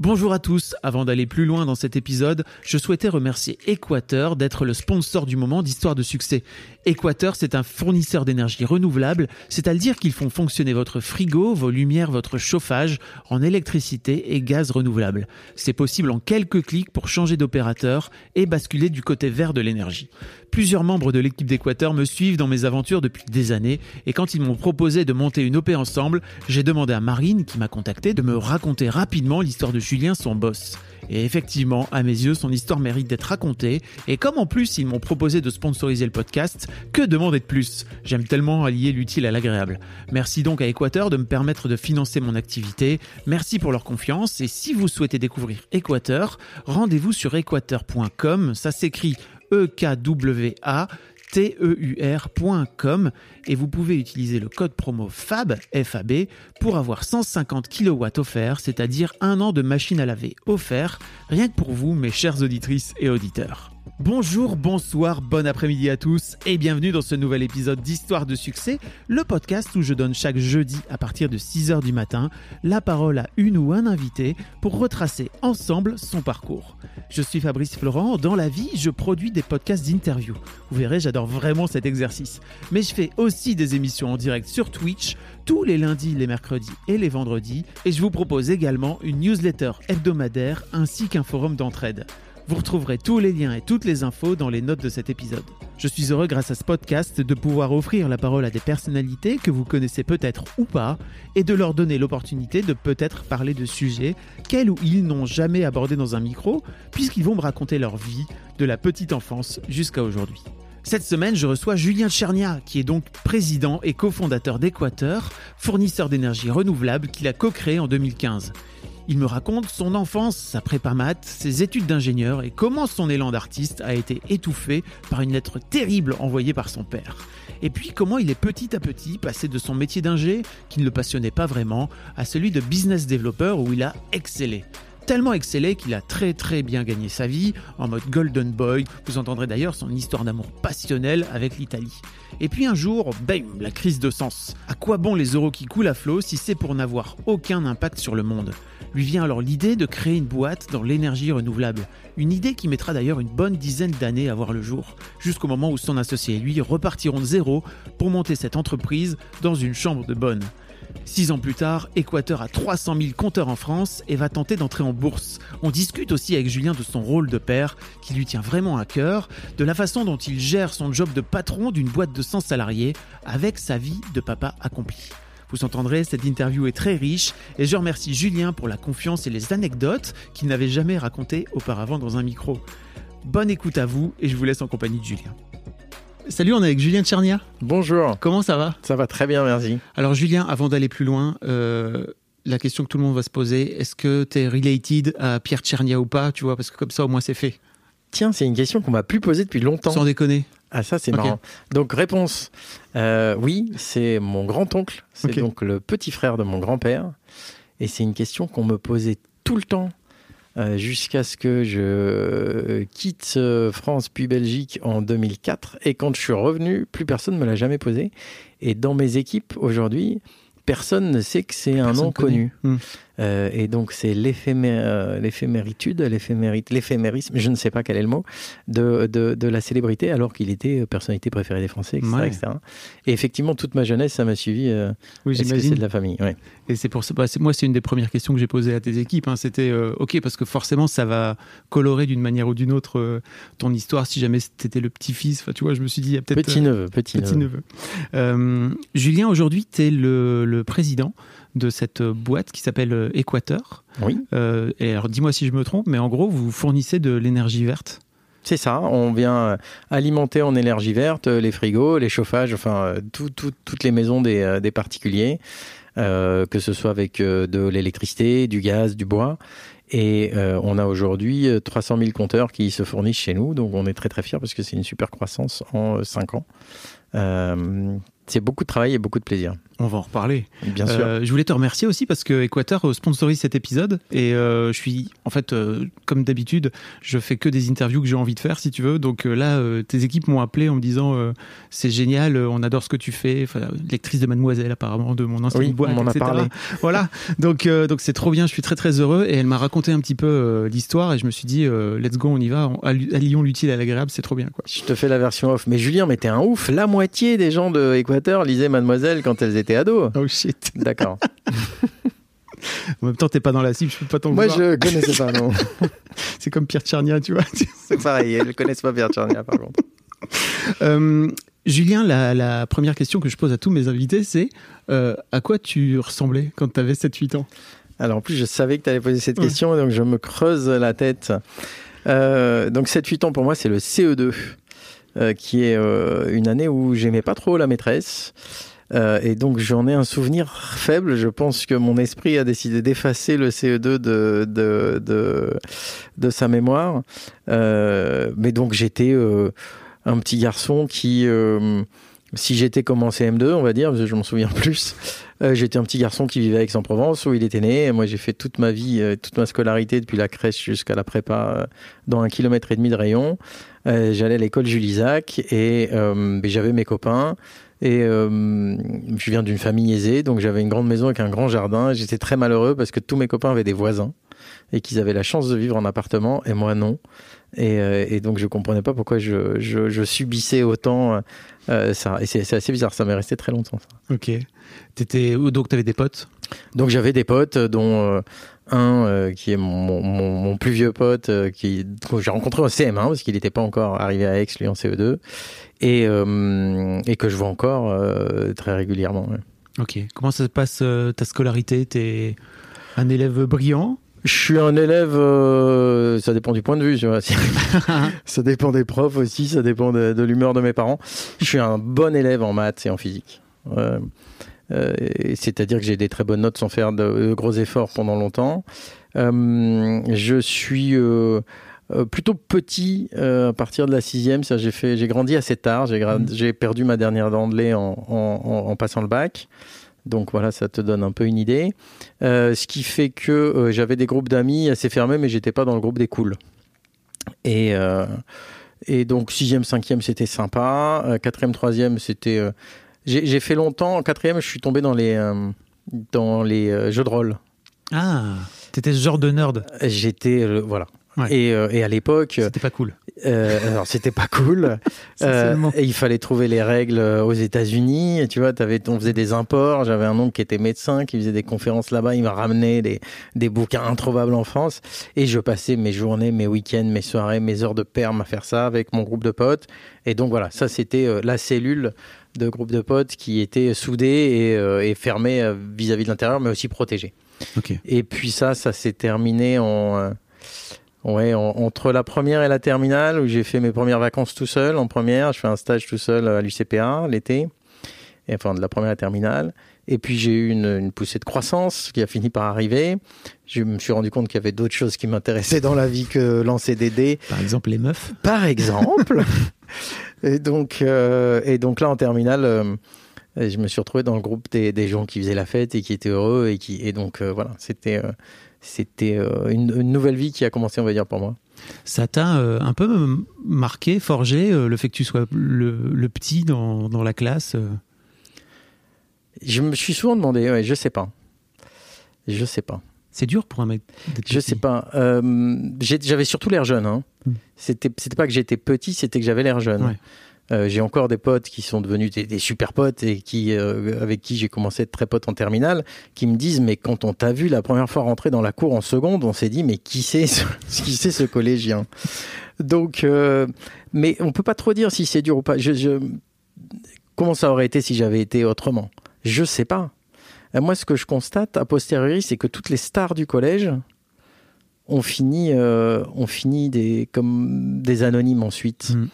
Bonjour à tous, avant d'aller plus loin dans cet épisode, je souhaitais remercier Équateur d'être le sponsor du moment d'Histoire de succès. Équateur, c'est un fournisseur d'énergie renouvelable, c'est-à-dire qu'ils font fonctionner votre frigo, vos lumières, votre chauffage en électricité et gaz renouvelable. C'est possible en quelques clics pour changer d'opérateur et basculer du côté vert de l'énergie. Plusieurs membres de l'équipe d'Équateur me suivent dans mes aventures depuis des années et quand ils m'ont proposé de monter une OP ensemble, j'ai demandé à Marine, qui m'a contacté, de me raconter rapidement l'histoire de Julien, son boss. Et effectivement, à mes yeux, son histoire mérite d'être racontée. Et comme en plus ils m'ont proposé de sponsoriser le podcast, que demander de plus? J'aime tellement allier l'utile à l'agréable. Merci donc à Équateur de me permettre de financer mon activité. Merci pour leur confiance. Et si vous souhaitez découvrir Équateur, rendez-vous sur équateur.com. Ça s'écrit E-K-W-A teur.com et vous pouvez utiliser le code promo FAB, FAB pour avoir 150 kW offerts, c'est-à-dire un an de machine à laver offert, rien que pour vous, mes chères auditrices et auditeurs. Bonjour, bonsoir, bon après-midi à tous et bienvenue dans ce nouvel épisode d'Histoire de succès, le podcast où je donne chaque jeudi à partir de 6h du matin la parole à une ou un invité pour retracer ensemble son parcours. Je suis Fabrice Florent, dans la vie je produis des podcasts d'interview. Vous verrez, j'adore vraiment cet exercice. Mais je fais aussi des émissions en direct sur Twitch tous les lundis, les mercredis et les vendredis et je vous propose également une newsletter hebdomadaire ainsi qu'un forum d'entraide. Vous retrouverez tous les liens et toutes les infos dans les notes de cet épisode. Je suis heureux grâce à ce podcast de pouvoir offrir la parole à des personnalités que vous connaissez peut-être ou pas et de leur donner l'opportunité de peut-être parler de sujets qu'elles ou ils n'ont jamais abordés dans un micro puisqu'ils vont me raconter leur vie de la petite enfance jusqu'à aujourd'hui. Cette semaine, je reçois Julien Tchernia, qui est donc président et cofondateur d'Équateur, fournisseur d'énergie renouvelable qu'il a co-créé en 2015. Il me raconte son enfance, sa prépa maths, ses études d'ingénieur et comment son élan d'artiste a été étouffé par une lettre terrible envoyée par son père. Et puis comment il est petit à petit passé de son métier d'ingé, qui ne le passionnait pas vraiment, à celui de business developer où il a excellé tellement excellé qu'il a très très bien gagné sa vie en mode Golden Boy. Vous entendrez d'ailleurs son histoire d'amour passionnel avec l'Italie. Et puis un jour, bam, la crise de sens. À quoi bon les euros qui coulent à flot si c'est pour n'avoir aucun impact sur le monde? Lui vient alors l'idée de créer une boîte dans l'énergie renouvelable. Une idée qui mettra d'ailleurs une bonne dizaine d'années à voir le jour, jusqu'au moment où son associé et lui repartiront de zéro pour monter cette entreprise dans une chambre de bonne. Six ans plus tard, Équateur a 300 000 compteurs en France et va tenter d'entrer en bourse. On discute aussi avec Julien de son rôle de père, qui lui tient vraiment à cœur, de la façon dont il gère son job de patron d'une boîte de 100 salariés avec sa vie de papa accompli. Vous entendrez, cette interview est très riche et je remercie Julien pour la confiance et les anecdotes qu'il n'avait jamais racontées auparavant dans un micro. Bonne écoute à vous et je vous laisse en compagnie de Julien. Salut, on est avec Julien Tchernia. Bonjour. Comment ça va? Ça va très bien, merci. Alors Julien, avant d'aller plus loin, euh, la question que tout le monde va se poser, est-ce que tu es related à Pierre Tchernia ou pas? Tu vois, parce que comme ça au moins c'est fait. Tiens, c'est une question qu'on m'a plus posée depuis longtemps. Sans déconner. Ah ça c'est marrant. Donc réponse, euh, oui, c'est mon grand-oncle, c'est donc le petit frère de mon grand-père. Et c'est une question qu'on me posait tout le temps euh, jusqu'à ce que je quitte euh, France puis Belgique en 2004. Et quand je suis revenu, plus personne ne me l'a jamais posé. Et dans mes équipes aujourd'hui, personne ne sait que c'est un nom connu. Hmm. Euh, et donc c'est euh, l'éphéméritude, l'éphéméri- l'éphémérisme, je ne sais pas quel est le mot, de, de, de la célébrité alors qu'il était euh, personnalité préférée des Français, etc. Ouais. etc. Et effectivement, toute ma jeunesse, ça m'a suivi. euh, Oui, que c'est j'imagine. de la famille? Ouais. Et c'est pour ça, bah, moi, c'est une des premières questions que j'ai posées à tes équipes. hein. C'était euh, OK, parce que forcément, ça va colorer d'une manière ou d'une autre ton histoire. Si jamais c'était le petit-fils, enfin, tu vois, je me suis dit, il y a peut-être. Petit neveu, petit, Petit neveu. neveu. Euh, Julien, aujourd'hui, tu es le, le président de cette boîte qui s'appelle Équateur. Oui. et alors, dis-moi si je me trompe, mais en gros, vous fournissez de l'énergie verte c'est ça, on vient alimenter en énergie verte les frigos, les chauffages, enfin toutes les maisons des, des particuliers, que ce soit avec de l'électricité, du gaz, du bois. Et euh, on a aujourd'hui 300 000 compteurs qui se fournissent chez nous, donc on est très très fiers parce que c'est une super croissance en 5 ans. Euh, c'est beaucoup de travail et beaucoup de plaisir. On va en reparler. Bien sûr. Euh, je voulais te remercier aussi parce que Équateur euh, sponsorise cet épisode et euh, je suis, en fait, comme d'habitude, je fais que des interviews que j'ai envie de faire, si tu veux. Donc là, tes équipes m'ont appelé en me disant c'est génial, on adore ce que tu fais. Enfin, lectrice de Mademoiselle, apparemment, de mon ancienne oui, boîte, on en etc. A parlé. Voilà. Donc, donc c'est trop bien. Je suis très très heureux et elle m'a raconté un petit peu l'histoire et je me suis dit let's go, on y va. Allions l'utile à l'agréable, c'est trop bien. Quoi. Je te fais la version off. Mais Julien, mais t'es un ouf. La moitié des gens de Équateur lisaient Mademoiselle quand elles étaient ados. Oh shit. D'accord. en même temps, t'es pas dans la cible, je peux pas t'en Moi, je connaissais pas, non. c'est comme Pierre Tchernia, tu vois. c'est pareil, je connais pas Pierre Tchernia, par contre. Euh, Julien, la, la, première question que je pose à tous mes invités, c'est euh, à quoi tu ressemblais quand tu avais 7-8 ans? Alors, en plus, je savais que tu allais poser cette question, donc je me creuse la tête. Euh, donc, 7-8 ans, pour moi, c'est le CE2. Euh, qui est euh, une année où j'aimais pas trop la maîtresse. Euh, et donc j'en ai un souvenir faible. Je pense que mon esprit a décidé d'effacer le CE2 de, de, de, sa mémoire. Euh, mais donc j'étais euh, un petit garçon qui, si j'étais comme en CM2, on va dire, parce que je m'en souviens plus, j'étais un petit garçon qui vivait à Aix-en-Provence où il était né. Moi j'ai fait toute ma vie, toute ma scolarité depuis la crèche jusqu'à la prépa dans un kilomètre et demi de rayon. J'allais à l'école Jules Isaac et j'avais mes copains. Et euh, je viens d'une famille aisée, donc j'avais une grande maison avec un grand jardin. J'étais très malheureux parce que tous mes copains avaient des voisins et qu'ils avaient la chance de vivre en appartement et moi non. Et, et donc je comprenais pas pourquoi je, je, je subissais autant ça. Et c'est assez bizarre, ça m'est resté très longtemps. Ça. Ok. Étais, donc tu avais des potes? Donc j'avais des potes dont un euh, qui est mon, mon, mon, plus vieux pote euh, qui que j'ai rencontré au CM1 parce qu'il n'était pas encore arrivé à Aix lui en CE2 et, euh, et que je vois encore euh, très régulièrement. Ouais. Ok. Comment ça se passe ta scolarité? T'es un élève brillant? Je suis un élève, ça dépend du point de vue, tu vois. ça dépend des profs aussi, ça dépend de, de l'humeur de mes parents. Je suis un bon élève en maths et en physique. Euh, c'est-à-dire que j'ai des très bonnes notes sans faire de, gros efforts pendant longtemps. Euh, je suis euh, plutôt petit à partir de la sixième. J'ai fait, j'ai grandi assez tard. J'ai, mmh. j'ai perdu ma dernière dent de lait en, en, en, passant le bac. Donc voilà, ça te donne un peu une idée. Euh, ce qui fait que euh, j'avais des groupes d'amis assez fermés, mais j'étais pas dans le groupe des cools. Et, euh, et donc sixième, cinquième, c'était sympa. quatrième, troisième, c'était j'ai fait longtemps, en quatrième, je suis tombé dans les, euh, dans les euh, jeux de rôle. Ah, t'étais ce genre de nerd. J'étais, euh, voilà. Ouais. Et, et, à l'époque, c'était pas cool. alors c'était pas cool. et il fallait trouver les règles aux États-Unis. Tu vois, avais, on faisait des imports. J'avais un oncle qui était médecin, qui faisait des conférences là-bas. Il m'a ramené des, des bouquins introuvables en France. Et je passais mes journées, mes week-ends, mes soirées, mes heures de perme à faire ça avec mon groupe de potes. Et donc voilà, ça c'était la cellule de groupes de potes qui étaient soudés et, euh, et fermés euh, vis-à-vis de l'intérieur, mais aussi protégés. Okay. Et puis ça, ça s'est terminé en, euh, ouais, en, entre la première et la terminale, où j'ai fait mes premières vacances tout seul. En première, je fais un stage tout seul à l'UCPA l'été, et enfin de la première à la terminale. Et puis j'ai eu une, une, poussée de croissance qui a fini par arriver. Je me suis rendu compte qu'il y avait d'autres choses qui m'intéressaient dans la vie que lancer des dés. Par exemple les meufs. Par exemple. et donc euh, et donc là en terminale, euh, je me suis retrouvé dans le groupe des, des, gens qui faisaient la fête et qui étaient heureux et qui et donc euh, voilà c'était c'était une, une, nouvelle vie qui a commencé on va dire pour moi. Ça t'a un peu marqué, forgé le fait que tu sois le, le petit dans, dans la classe. Je me suis souvent demandé, ouais, je sais pas. Je sais pas. C'est dur pour un mec. Je sais pas. Euh, j'avais surtout l'air jeune. Hein. Mm. C'était, c'était pas que j'étais petit, c'était que j'avais l'air jeune. Ouais. Euh, j'ai encore des potes qui sont devenus des, des super potes et qui, euh, avec qui j'ai commencé à être très pote en terminale, qui me disent mais quand on t'a vu la première fois rentrer dans la cour en seconde, on s'est dit mais qui c'est ce, qui c'est ce collégien? Donc, euh, mais on peut pas trop dire si c'est dur ou pas. Comment ça aurait été si j'avais été autrement? Je sais pas. Moi, ce que je constate a posteriori, c'est que toutes les stars du collège ont fini, euh, ont fini des, comme des anonymes ensuite. Mm.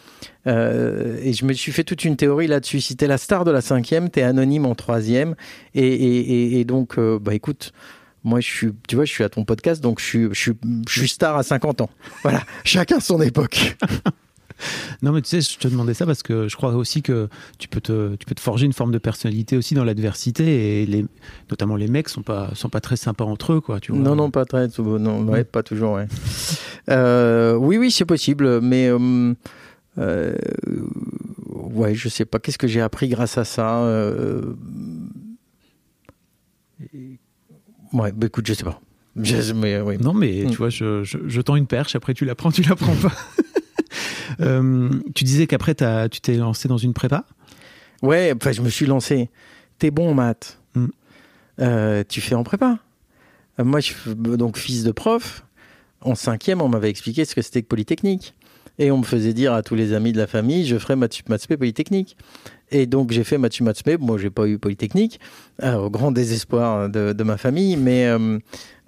Euh, et je me suis fait toute une théorie là-dessus. Si t'es la star de la cinquième, t'es anonyme en troisième. Et, et, et, et donc, euh, bah écoute, moi je suis, tu vois, je suis à ton podcast, donc je suis, je suis, je suis star à 50 ans. Voilà, chacun son époque. Non, mais tu sais, je te demandais ça parce que je crois aussi que tu peux te, tu peux te forger une forme de personnalité aussi dans l'adversité et les, notamment les mecs sont pas, sont pas très sympas entre eux, quoi. Tu vois. Non, non, pas très, non, ouais, pas toujours. Ouais. Euh, oui, oui, c'est possible, mais euh, euh, ouais, je sais pas. Qu'est-ce que j'ai appris grâce à ça euh, Ouais, bah, écoute, je sais pas. Je- mais, oui. Non, mais tu vois, je, je, je tends une perche, après tu la prends, tu la prends pas. Euh, tu disais qu'après tu t'es lancé dans une prépa? Ouais, enfin, je me suis lancé. T'es bon en maths. Mm. Euh, tu fais en prépa. Euh, moi, je suis donc fils de prof. En cinquième, on m'avait expliqué ce que c'était que Polytechnique. Et on me faisait dire à tous les amis de la famille, je ferai maths maths Polytechnique. Et donc, j'ai fait maths maths. Moi, j'ai pas eu Polytechnique, euh, au grand désespoir de, de ma famille. Mais euh,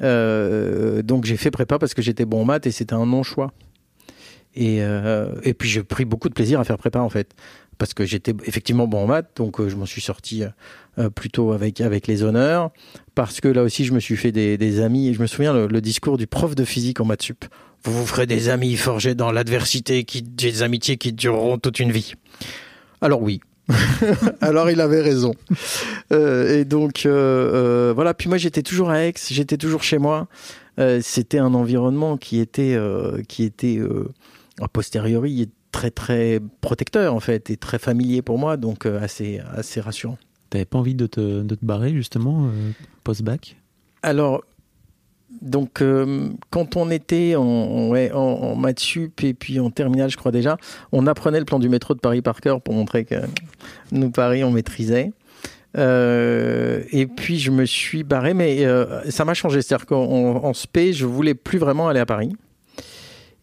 euh, donc, j'ai fait prépa parce que j'étais bon en maths et c'était un non-choix. Et, euh, et puis, j'ai pris beaucoup de plaisir à faire prépa, en fait parce que j'étais effectivement bon en maths, donc euh, je m'en suis sorti euh, plutôt avec, avec les honneurs, parce que là aussi je me suis fait des, amis, et je me souviens le, discours du prof de physique en maths sup. Vous vous ferez des amis forgés dans l'adversité, qui, des amitiés qui dureront toute une vie. Alors oui. Alors il avait raison. Et donc voilà, puis moi j'étais toujours à Aix, j'étais toujours chez moi. C'était un environnement qui était, qui était a posteriori très très protecteur en fait et très familier pour moi donc euh, assez assez rassurant. T'avais pas envie de te, de te barrer justement euh, post-bac? Alors donc euh, quand on était en, en- ouais, en, en maths sup et puis en terminale je crois déjà, on apprenait le plan du métro de Paris par cœur pour montrer que nous Paris on maîtrisait. Euh, et puis je me suis barré, mais euh, ça m'a changé. C'est-à-dire qu'en en spé, je voulais plus vraiment aller à Paris.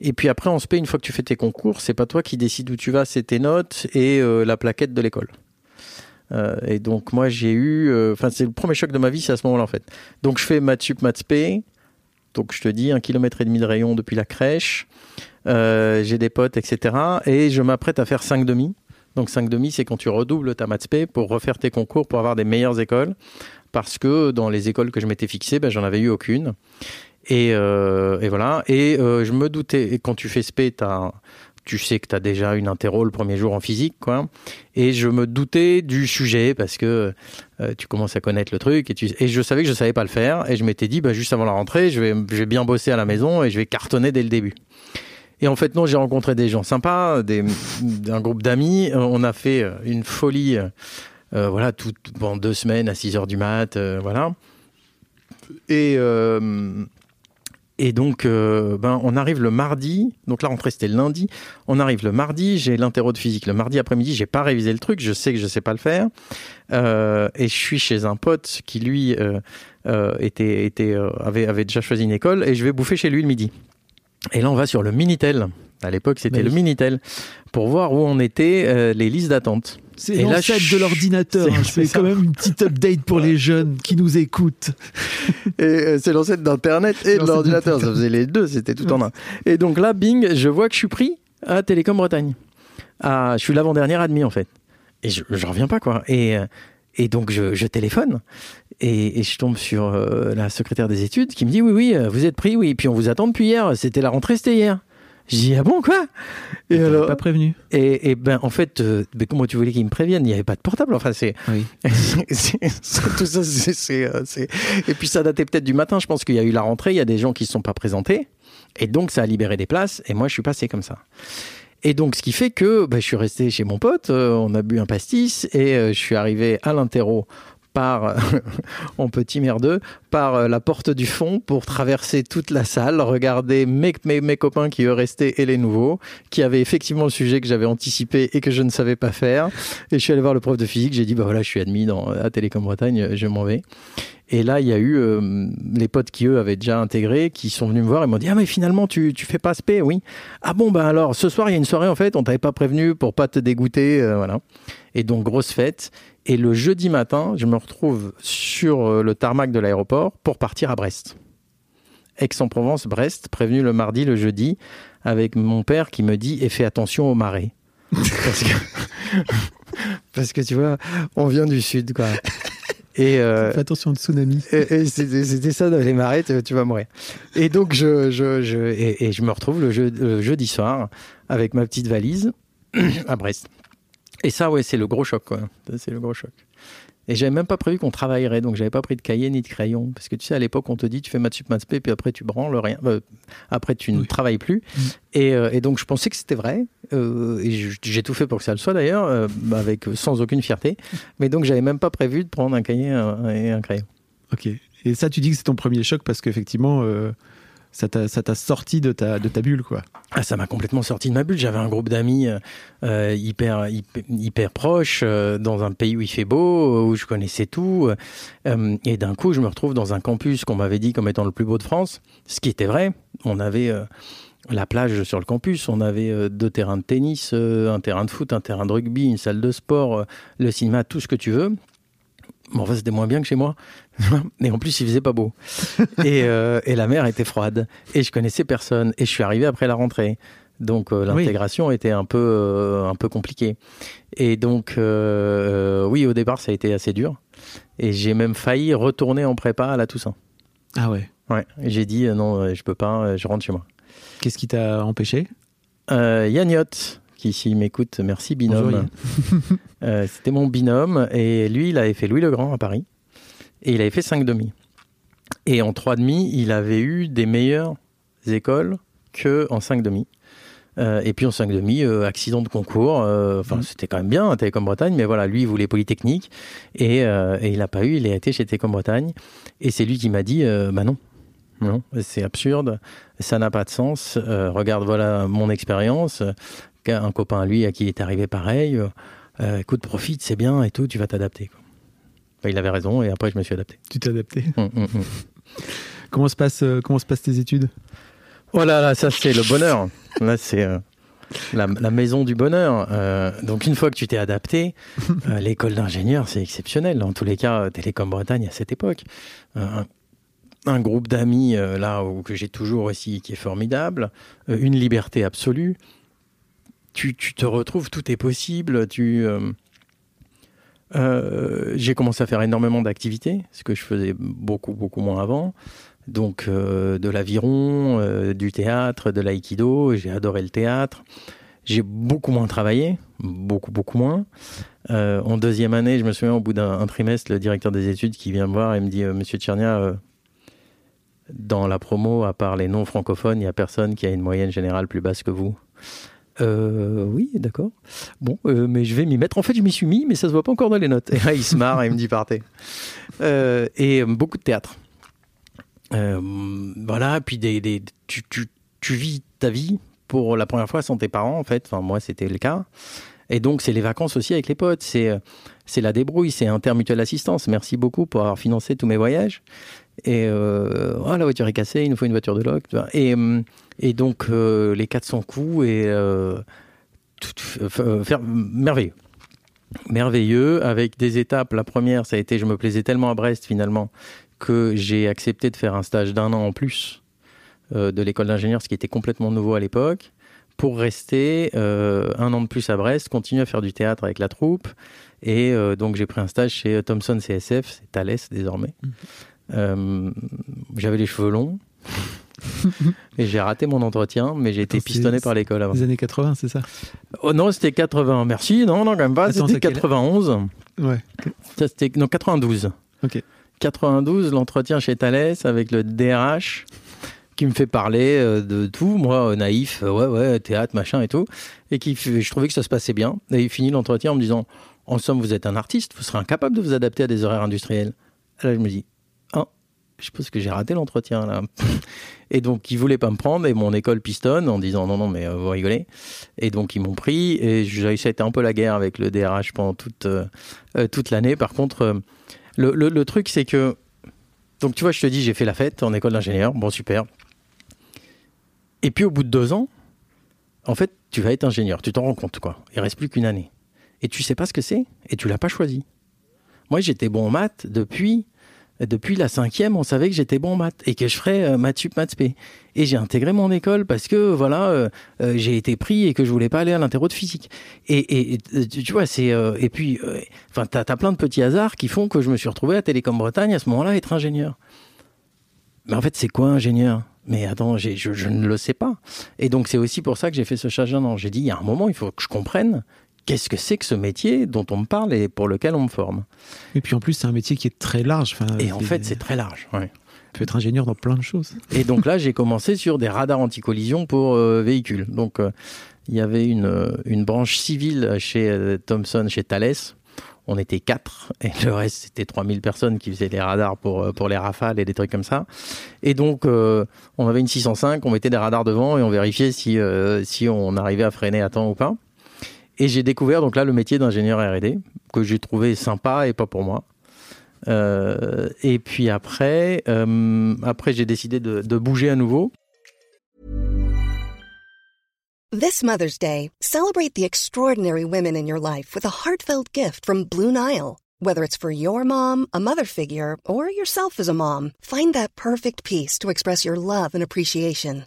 Et puis après, en spé, une fois que tu fais tes concours, c'est pas toi qui décides où tu vas, c'est tes notes et euh, la plaquette de l'école. Euh, et donc moi j'ai eu, euh, enfin c'est le premier choc de ma vie, c'est à ce moment-là en fait. Donc je fais maths sup, maths spé. Donc je te dis un kilomètre et demi de rayon depuis la crèche. J'ai des potes, etc. Et je m'apprête à faire 5 demi. Donc 5 demi, c'est quand tu redoubles ta maths spé pour refaire tes concours pour avoir des meilleures écoles. Parce que dans les écoles que je m'étais fixées, ben, j'en avais eu aucune. Et, euh, et voilà. Et euh, je me doutais, quand tu fais t'as- tu sais que tu as déjà une interro le premier jour en physique. quoi. Et je me doutais du sujet parce que euh, tu commences à connaître le truc. Et, je savais que je savais pas le faire. Et je m'étais dit, bah, juste avant la rentrée, je vais, bien bosser à la maison et je vais cartonner dès le début. Et en fait, non, j'ai rencontré des gens sympas, un groupe d'amis. On a fait une folie, euh, voilà, tout, pendant deux semaines à 6 heures du mat, voilà. Et, et donc, euh, ben, on arrive le mardi. Donc la rentrée, c'était le lundi. On arrive le mardi. J'ai l'interro de physique le mardi après-midi. J'ai pas révisé le truc. Je sais que je sais pas le faire. Euh, et je suis chez un pote qui lui euh, était, était, avait, avait déjà choisi une école. Et je vais bouffer chez lui le midi. Et là, on va sur le Minitel. À l'époque, c'était oui. le Minitel pour voir où on était les listes d'attente. C'est Et l'ancêtre je- de l'ordinateur. c'est- hein. Je c'est quand même une petite update pour les jeunes qui nous écoutent. Et euh, c'est l'ancêtre d'Internet et de l'ordinateur. Ça faisait les deux, c'était tout en un. Et donc là, bing, je vois que je suis pris à Télécom Bretagne. Ah, je suis l'avant-dernière admis en fait. Et je, je reviens pas quoi. Et, euh, et donc je, je téléphone et, et je tombe sur euh, la secrétaire des études qui me dit oui, oui, vous êtes pris, oui. Puis on vous attend depuis hier. C'était la rentrée, c'était hier. Je dis ah bon quoi? Et alors pas prévenu. et, et ben en fait, euh, mais comment tu voulais qu'ils me préviennent Il n'y avait pas de portable. Enfin c'est Oui. tout ça, c'est- euh, c'est- Et puis ça datait peut-être du matin. Je pense qu'il y a eu la rentrée. Il y a des gens qui ne se sont pas présentés. Et donc ça a libéré des places. Et moi, je suis passé comme ça. Et donc, ce qui fait que bah, je suis resté chez mon pote. euh, on a bu un pastis. Et euh, je suis arrivé à l'interro par, en petit merdeux, par euh, la porte du fond pour traverser toute la salle, regarder mes, mes, copains qui eux restaient et les nouveaux, qui avaient effectivement le sujet que j'avais anticipé et que je ne savais pas faire. Et je suis allé voir le prof de physique, j'ai dit, bah voilà, je suis admis dans, à Télécom Bretagne, je m'en vais. Et là, il y a eu euh, les potes qui, eux, avaient déjà intégré, qui sont venus me voir et m'ont dit, ah mais finalement, tu, tu fais pas SP, oui. Ah bon, ben alors, ce soir, il y a une soirée, en fait, on t'avait pas prévenu pour pas te dégoûter, euh, voilà. Et donc, grosse fête. Et le jeudi matin, je me retrouve sur euh, le tarmac de l'aéroport pour partir à Brest. Aix-en-Provence, Brest, prévenu le mardi, le jeudi, avec mon père qui me dit et fais attention aux marées. parce, que, parce que tu vois, on vient du sud, quoi. Et euh, Fais attention au tsunami. Et, c'était ça dans les marées, tu, vas mourir. Et donc je, je, je et, je me retrouve le, jeudi soir avec ma petite valise à Brest. Et ça, ouais, c'est le gros choc, quoi. C'est le gros choc. Et j'avais même pas prévu qu'on travaillerait, donc j'avais pas pris de cahier ni de crayon. Parce que tu sais, à l'époque, on te dit tu fais maths sup, maths puis après tu branles rien. Euh, après, tu ne travailles plus. Mm. Euh, et, donc, je pensais que c'était vrai. Euh, et j'ai tout fait pour que ça le soit d'ailleurs, avec sans aucune fierté. Mais donc, j'avais même pas prévu de prendre un cahier et un crayon. Ok. Et ça, tu dis que c'est ton premier choc parce qu'effectivement, ça t'a sorti de ta, bulle, quoi. Ah, ça m'a complètement sorti de ma bulle. J'avais un groupe d'amis euh, hyper, hyper, proches euh, dans un pays où il fait beau, où je connaissais tout. Euh, et d'un coup, je me retrouve dans un campus qu'on m'avait dit comme étant le plus beau de France, ce qui était vrai. On avait la plage sur le campus, on avait deux terrains de tennis, un terrain de foot, un terrain de rugby, une salle de sport, le cinéma, tout ce que tu veux. Bon, enfin, c'était moins bien que chez moi. Et en plus, il faisait pas beau. Euh, et, la mer était froide. Et je connaissais personne. Et je suis arrivé après la rentrée. Donc euh, l'intégration était un peu, euh, un peu compliquée. Et donc, oui, au départ, ça a été assez dur. Et j'ai même failli retourner en prépa à la Toussaint. Ah ouais Ouais. J'ai dit, non, je peux pas, je rentre chez moi. Qu'est-ce qui t'a empêché? Yanniot, qui s'il m'écoute, merci binôme. C'était mon binôme. Et lui, il avait fait Louis le Grand à Paris et il avait fait 5 demi. Et en 3 demi, il avait eu des meilleures écoles que en 5 demi. Euh, et puis en 5 demi, euh, accident de concours. Euh, enfin, mmh. c'était quand même bien, Télécom Bretagne, mais voilà, lui, il voulait Polytechnique et, et il n'a pas eu. Il a été chez Télécom Bretagne et c'est lui qui m'a dit, bah non, non, c'est absurde, ça n'a pas de sens. regarde, voilà mon expérience. Un copain, lui, à qui il est arrivé pareil. écoute, profite, c'est bien et tout, tu vas t'adapter il avait raison et après je me suis adapté. Tu t'es adapté hum, hum, hum. comment, se passe, euh, comment se passent tes études? Oh là là, ça c'est le bonheur. Là c'est euh, la, maison du bonheur. Euh, donc une fois que tu t'es adapté, l'école d'ingénieur c'est exceptionnel. En tous les cas, Télécom Bretagne à cette époque. Un, groupe d'amis là où, que j'ai toujours aussi qui est formidable. une liberté absolue. Tu, te retrouves, tout est possible. Tu euh, j'ai commencé à faire énormément d'activités, ce que je faisais beaucoup, beaucoup moins avant. Donc, euh, de l'aviron, euh, du théâtre, de l'aïkido. J'ai adoré le théâtre. J'ai beaucoup moins travaillé, beaucoup, beaucoup moins. en deuxième année, je me souviens, au bout d'un trimestre, le directeur des études qui vient me voir et me dit Monsieur Tchernia, dans la promo, à part les non francophones, il n'y a personne qui a une moyenne générale plus basse que vous. Euh, oui, d'accord. Bon, euh, mais je vais m'y mettre. En fait, je m'y suis mis, mais ça se voit pas encore dans les notes. Et là, il se marre et il me dit partez. Euh, et beaucoup de théâtre. voilà, puis tu, vis ta vie pour la première fois sans tes parents, en fait. Enfin, moi, c'était le cas. Et donc, c'est les vacances aussi avec les potes. C'est la débrouille, c'est intermutuelle assistance. Merci beaucoup pour avoir financé tous mes voyages. Et oh, la voiture est cassée, il nous faut une voiture de loc. Et et donc, euh, les 400 coups et euh, euh, faire, merveilleux. Merveilleux, avec des étapes. La première, ça a été, je me plaisais tellement à Brest finalement, que j'ai accepté de faire un stage d'un an en plus de l'école d'ingénieur, ce qui était complètement nouveau à l'époque, pour rester un an de plus à Brest, continuer à faire du théâtre avec la troupe. Et donc j'ai pris un stage chez Thomson CSF, c'est Thales désormais. Mmh. J'avais les cheveux longs. et j'ai raté mon entretien, mais j'ai été pistonné par l'école avant. Les années 80, c'est ça? Oh non, c'était 80. Merci. Non, non, quand même pas. C'était 91. Ouais. c'était non 92. Ok. 92, l'entretien chez Thales avec le DRH qui me fait parler euh, de tout, moi naïf, euh, ouais ouais, théâtre, machin et tout, et qui je trouvais que ça se passait bien. Et il finit l'entretien en me disant, en somme, vous êtes un artiste, vous serez incapable de vous adapter à des horaires industriels. là, je me dis, je pense que j'ai raté l'entretien là. Et donc, ils voulaient pas me prendre et mon école pistonne en disant non, non, mais euh, vous rigolez. Et donc, ils m'ont pris et ça a été un peu la guerre avec le DRH pendant toute, euh, euh, toute l'année. Par contre, le, le, truc, c'est que. Donc, tu vois, je te dis, j'ai fait la fête en école d'ingénieur. Bon, super. Et puis, au bout de deux ans, en fait, tu vas être ingénieur. Tu t'en rends compte, quoi. Il reste plus qu'une année. Et tu sais pas ce que c'est et tu l'as pas choisi. Moi, j'étais bon en maths depuis depuis la cinquième, on savait que j'étais bon en maths et que je ferais euh, maths sup, maths p. Et j'ai intégré mon école parce que voilà, euh, euh, j'ai été pris et que je voulais pas aller à l'interro de physique. Et, et, tu vois, c'est et puis, enfin, t'as as plein de petits hasards qui font que je me suis retrouvé à Télécom Bretagne à ce moment-là être ingénieur. Mais en fait, c'est quoi ingénieur? Mais attends, je, je, ne le sais pas. Et donc, c'est aussi pour ça que j'ai fait ce changement. J'ai dit, il y a un moment, il faut que je comprenne qu'est-ce que c'est que ce métier dont on me parle et pour lequel on me forme. Et puis en plus, c'est un métier qui est très large. et en fait, c'est très large. Ouais. Tu peux être ingénieur dans plein de choses. Et donc là, j'ai commencé sur des radars anti-collision pour euh, véhicules. Donc, euh, il y avait une, euh, une branche civile chez Thomson, chez Thales. On était quatre et le reste, c'était 3000 personnes qui faisaient les radars pour, pour les rafales et des trucs comme ça. Et donc, on avait une 605, on mettait des radars devant et on vérifiait si, si on arrivait à freiner à temps ou pas. Et j'ai découvert donc là le métier d'ingénieur R&D que j'ai trouvé sympa et pas pour moi. Euh, et puis après, euh, j'ai décidé de, de bouger à nouveau. This Mother's Day, celebrate the extraordinary women in your life with a heartfelt gift from Blue Nile. Whether it's for your mom, a mother figure, or yourself as a mom, find that perfect piece to express your love and appreciation.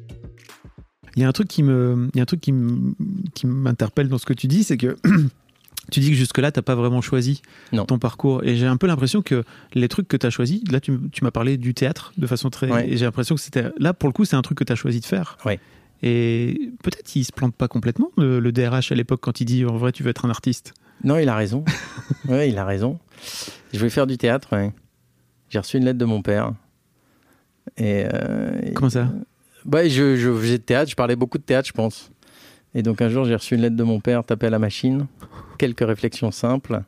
Il y a un truc qui me, il y a un truc qui m'interpelle dans ce que tu dis, c'est que tu dis que jusque-là, tu n'as pas vraiment choisi ton parcours. Et j'ai un peu l'impression que les trucs que tu as choisis, là, tu, m'as parlé du théâtre de façon très. Et j'ai l'impression que c'était. Là, pour le coup, c'est un truc que tu as choisi de faire. Ouais. Et peut-être il se plante pas complètement, le, DRH à l'époque, quand il dit en vrai, tu veux être un artiste. Non, il a raison. oui, il a raison. Je voulais faire du théâtre, J'ai reçu une lettre de mon père. Et, euh, Comment ça bah, je, je faisais de théâtre, je parlais beaucoup de théâtre, je pense. Et donc un jour, j'ai reçu une lettre de mon père, tapé à la machine. Quelques réflexions simples.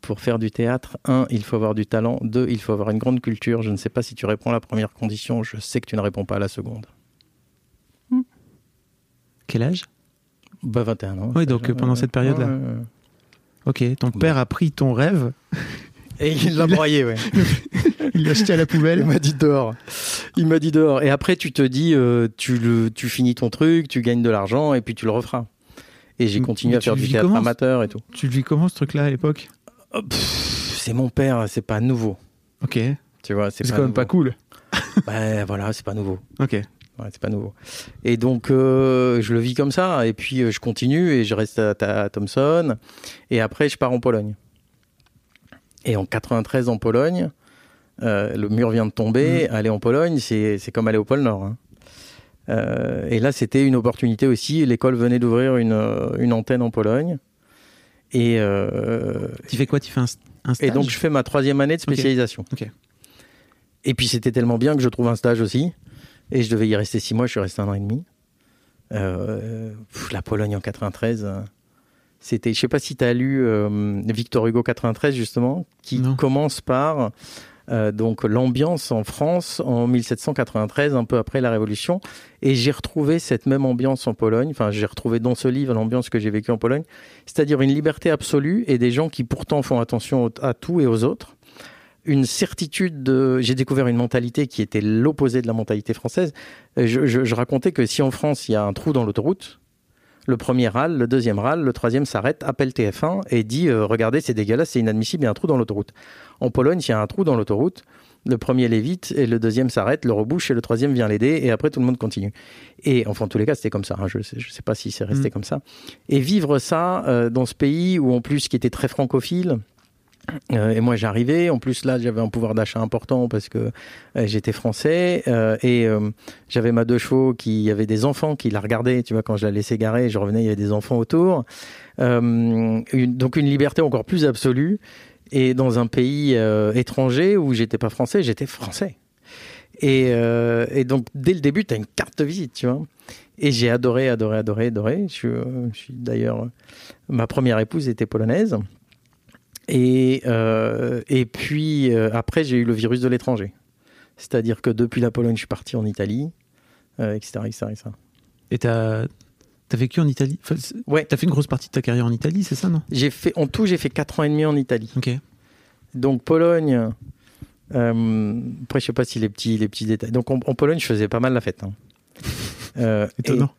Pour faire du théâtre, un, il faut avoir du talent. Deux, il faut avoir une grande culture. Je ne sais pas si tu réponds à la première condition. Je sais que tu ne réponds pas à la seconde. Hmm. Quel âge? Bah, 21 ans. Oui, donc pendant cette période-là. Ok, ton père a pris ton rêve. Et il l'a broyé, ouais. il l'a jeté à la poubelle. Il m'a dit dehors. Il m'a dit dehors. Et après, tu te dis, euh, tu, le, tu finis ton truc, tu gagnes de l'argent et puis tu le referas. Et j'ai continué à faire du théâtre amateur et tout. Tu le vis comment ce truc-là à l'époque? Oh, C'est mon père, c'est pas nouveau. Ok. Tu vois, c'est quand même pas cool. ben voilà, c'est pas nouveau. Ok. Ouais, c'est pas nouveau. Et donc, euh, je le vis comme ça. Et puis, euh, je continue et je reste à, à Thomson. Et après, je pars en Pologne. Et en 93 en Pologne, euh, le mur vient de tomber. Mm. Aller en Pologne, c'est comme aller au pôle Nord. Hein. Euh, et là, c'était une opportunité aussi. L'école venait d'ouvrir une, euh, une, antenne en Pologne. Et tu fais quoi? Tu fais un, stage Et donc, je fais ma troisième année de spécialisation. Et puis, c'était tellement bien que je trouve un stage aussi. Et je devais y rester six mois. Je suis resté un an et demi. la Pologne en 93. C'était, je sais pas si tu as lu Victor Hugo 93 justement, qui commence par euh, donc l'ambiance en France en 1793, un peu après la Révolution. Et j'ai retrouvé cette même ambiance en Pologne. Enfin, j'ai retrouvé dans ce livre l'ambiance que j'ai vécue en Pologne, c'est-à-dire une liberté absolue et des gens qui pourtant font attention à tout et aux autres. Une certitude de. J'ai découvert une mentalité qui était l'opposé de la mentalité française. Euh, je, je racontais que si en France il y a un trou dans l'autoroute, le premier râle, le deuxième râle, le troisième s'arrête, appelle TF1 et dit euh, Regardez, c'est dégueulasse, c'est inadmissible, il y a un trou dans l'autoroute. En Pologne, s'il y a un trou dans l'autoroute, le premier l'évite et le deuxième s'arrête, le rebouche et le troisième vient l'aider et après tout le monde continue. Et enfin, en tous les cas, c'était comme ça. Hein. je ne sais, pas si c'est resté mm. comme ça. Et vivre ça euh, dans ce pays où en plus qui était très francophile, Euh, et moi j'arrivais, en plus là j'avais un pouvoir d'achat important parce que euh, j'étais français euh, et j'avais ma deux chevaux qui y avait des enfants qui la regardaient, tu vois quand je la laissais garer, je revenais il y avait des enfants autour, donc une liberté encore plus absolue et dans un pays étranger où j'étais pas français, j'étais français. Et, donc dès le début tu as une carte de visite, tu vois. Et j'ai adoré, adoré, adoré, adoré. Je suis d'ailleurs ma première épouse était polonaise. Et, euh, et puis euh, après, j'ai eu le virus de l'étranger. C'est-à-dire que depuis la Pologne, je suis parti en Italie, euh, etc., etc., etc. Et t'as as vécu en Italie? Enfin, Ouais. T'as fait une grosse partie de ta carrière en Italie, c'est ça, non? J'ai fait, en tout, j'ai fait 4 ans et demi en Italie. Ok. Donc Pologne. après, je sais pas si les petits, les petits détails. Donc en, en Pologne, je faisais pas mal la fête. hein. Euh, Étonnant.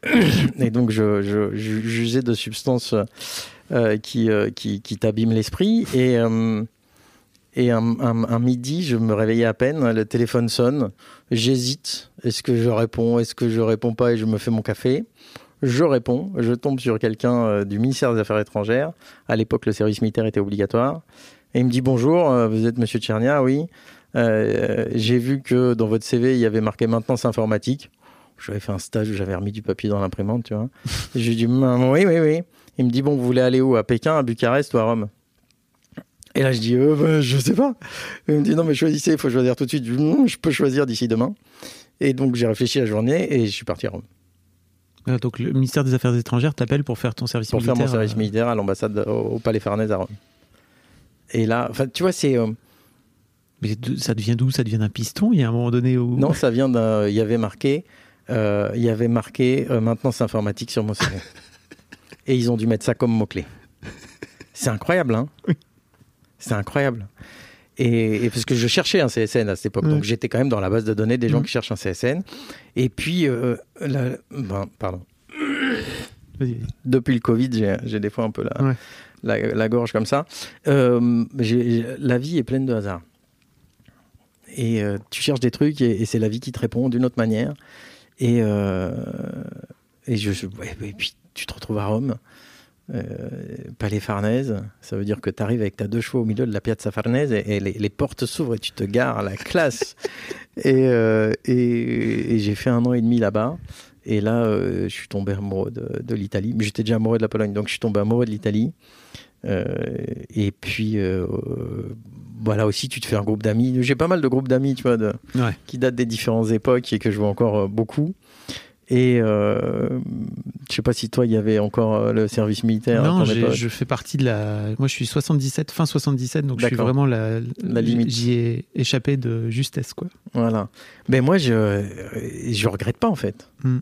Et, et donc je, je, je j'usais de substances qui, euh, qui, qui t'abîment l'esprit. Et, euh, et un, un- un midi, je me réveillais à peine, le téléphone sonne, j'hésite. Est-ce que je réponds? Est-ce que je réponds pas? Et je me fais mon café je réponds, je tombe sur quelqu'un euh, du ministère des Affaires étrangères. À l'époque, le service militaire était obligatoire. Et il me dit bonjour, euh, vous êtes Monsieur Tchernia, oui. Euh, J'ai vu que dans votre CV, il y avait marqué maintenance informatique. J'avais fait un stage où j'avais remis du papier dans l'imprimante, tu vois. Lui dis Hum, oui, oui, oui. Il me dit bon, vous voulez aller où? À Pékin, à Bucarest ou à Rome? Et là, je dis euh, bah, je sais pas. Il me dit non, mais choisissez, il faut choisir tout de suite. Je, peux choisir d'ici demain. Et donc j'ai réfléchi la journée et je suis parti à Rome Euh, Donc le ministère des Affaires étrangères t'appelle pour faire ton service pour faire militaire. mon service euh, militaire à l'ambassade au, au Palais Farnèse à Rome. Et là, tu vois, c'est euh, Mais ça devient d'où? Ça devient d'un piston? Il y a un moment donné où. non, ça vient d'un. Il y avait marqué, euh, il y avait marqué maintenance informatique sur mon CV. Et ils ont dû mettre ça comme mot clé. C'est incroyable, hein C'est incroyable. Et, et parce que je cherchais un CSN à cette époque, donc j'étais quand même dans la base de données des gens Mhm. qui cherchent un CSN. Et puis, euh, la- ben, pardon. Depuis le Covid, j'ai des fois un peu la, Ouais. la, la gorge comme ça. Euh, la vie est pleine de hasard. Et euh, tu cherches des trucs et, et c'est la vie qui te répond d'une autre manière. Et, euh, et, je, je- ouais, et puis tu te retrouves à Rome, euh, Palais Farnèse. Ça veut dire que tu arrives avec ta deux chevaux au milieu de la Piazza Farnèse et, et les, les portes s'ouvrent et tu te gares à la classe. et euh, et, et j'ai fait un an et demi là-bas. Et là, euh, je suis tombé amoureux de, de l'Italie. Mais j'étais déjà amoureux de la Pologne, donc je suis tombé amoureux de l'Italie. Et puis, voilà aussi, tu te fais un groupe d'amis. J'ai pas mal de groupes d'amis, tu vois, de, Ouais. qui datent des différentes époques et que je vois encore beaucoup. Et euh, je sais pas si toi, il y avait encore euh, le service militaire. Non, je fais partie de la. Moi, je suis 77, fin 77, donc je suis vraiment la, La limite. J'y ai échappé de justesse, quoi. Voilà. Mais moi, je je regrette pas en fait. Mm.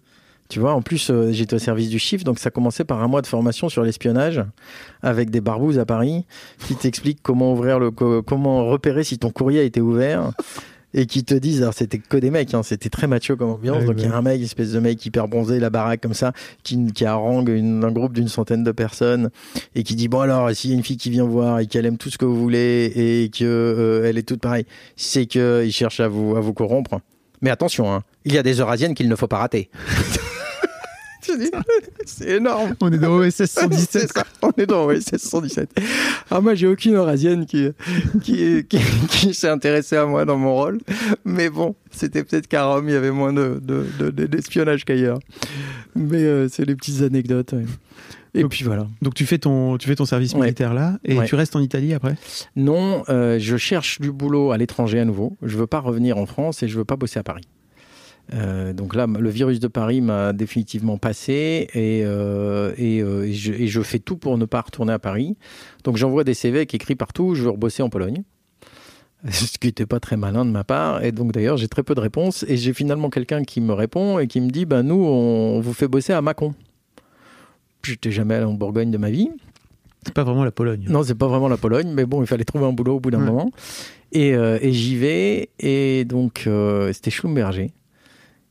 Tu vois, en plus, euh, j'étais au service du chiffre, donc ça commençait par un mois de formation sur l'espionnage avec des barbouzes à Paris qui t'expliquent comment ouvrir le, co- comment repérer si ton courrier a été ouvert. Et qui te disent, alors c'était que des mecs, hein, c'était très macho comme ambiance. Ouais, donc il y a ouais. un mec, espèce de mec hyper bronzé, la baraque comme ça, qui, qui harangue une- un groupe d'une centaine de personnes et qui dit bon alors s'il y a une fille qui vient voir et qu'elle aime tout ce que vous voulez et que euh, elle est toute pareille, c'est que il cherche à vous à vous corrompre. Mais attention, hein, il y a des eurasiennes qu'il ne faut pas rater. C'est énorme. On est dans OSS C'est 117. ça, on est dans c'est 117. Ah, moi, j'ai aucune eurasienne qui, qui, qui, qui s'est intéressée à moi dans mon rôle. Mais bon, c'était peut-être qu'à Rome, il y avait moins de, de, de- de- d'espionnage qu'ailleurs. Mais euh, c'est les petites anecdotes. ouais. Et Donc- puis voilà. Donc tu fais ton, tu fais ton service Ouais. militaire là, et Ouais. tu restes en Italie après? Non, euh, je cherche du boulot à l'étranger à nouveau. Je veux pas revenir en France et je veux pas bosser à Paris. Euh, donc là, le virus de Paris m'a définitivement passé et, euh, et, euh, et je, et je fais tout pour ne pas retourner à Paris. Donc j'envoie des CV qui écrit partout, je veux rebosser en Pologne. Ce qui n'était pas très malin de ma part. Et donc d'ailleurs, j'ai très peu de réponses. Et j'ai finalement quelqu'un qui me répond et qui me dit, bah, nous, on vous fait bosser à Mâcon. J'étais jamais allé en Bourgogne de ma vie. C'est pas vraiment la Pologne. Non, c'est pas vraiment la Pologne, mais bon, il fallait trouver un boulot au bout d'un Ouais. moment. Et, j'y vais, et donc c'était Schlumberger.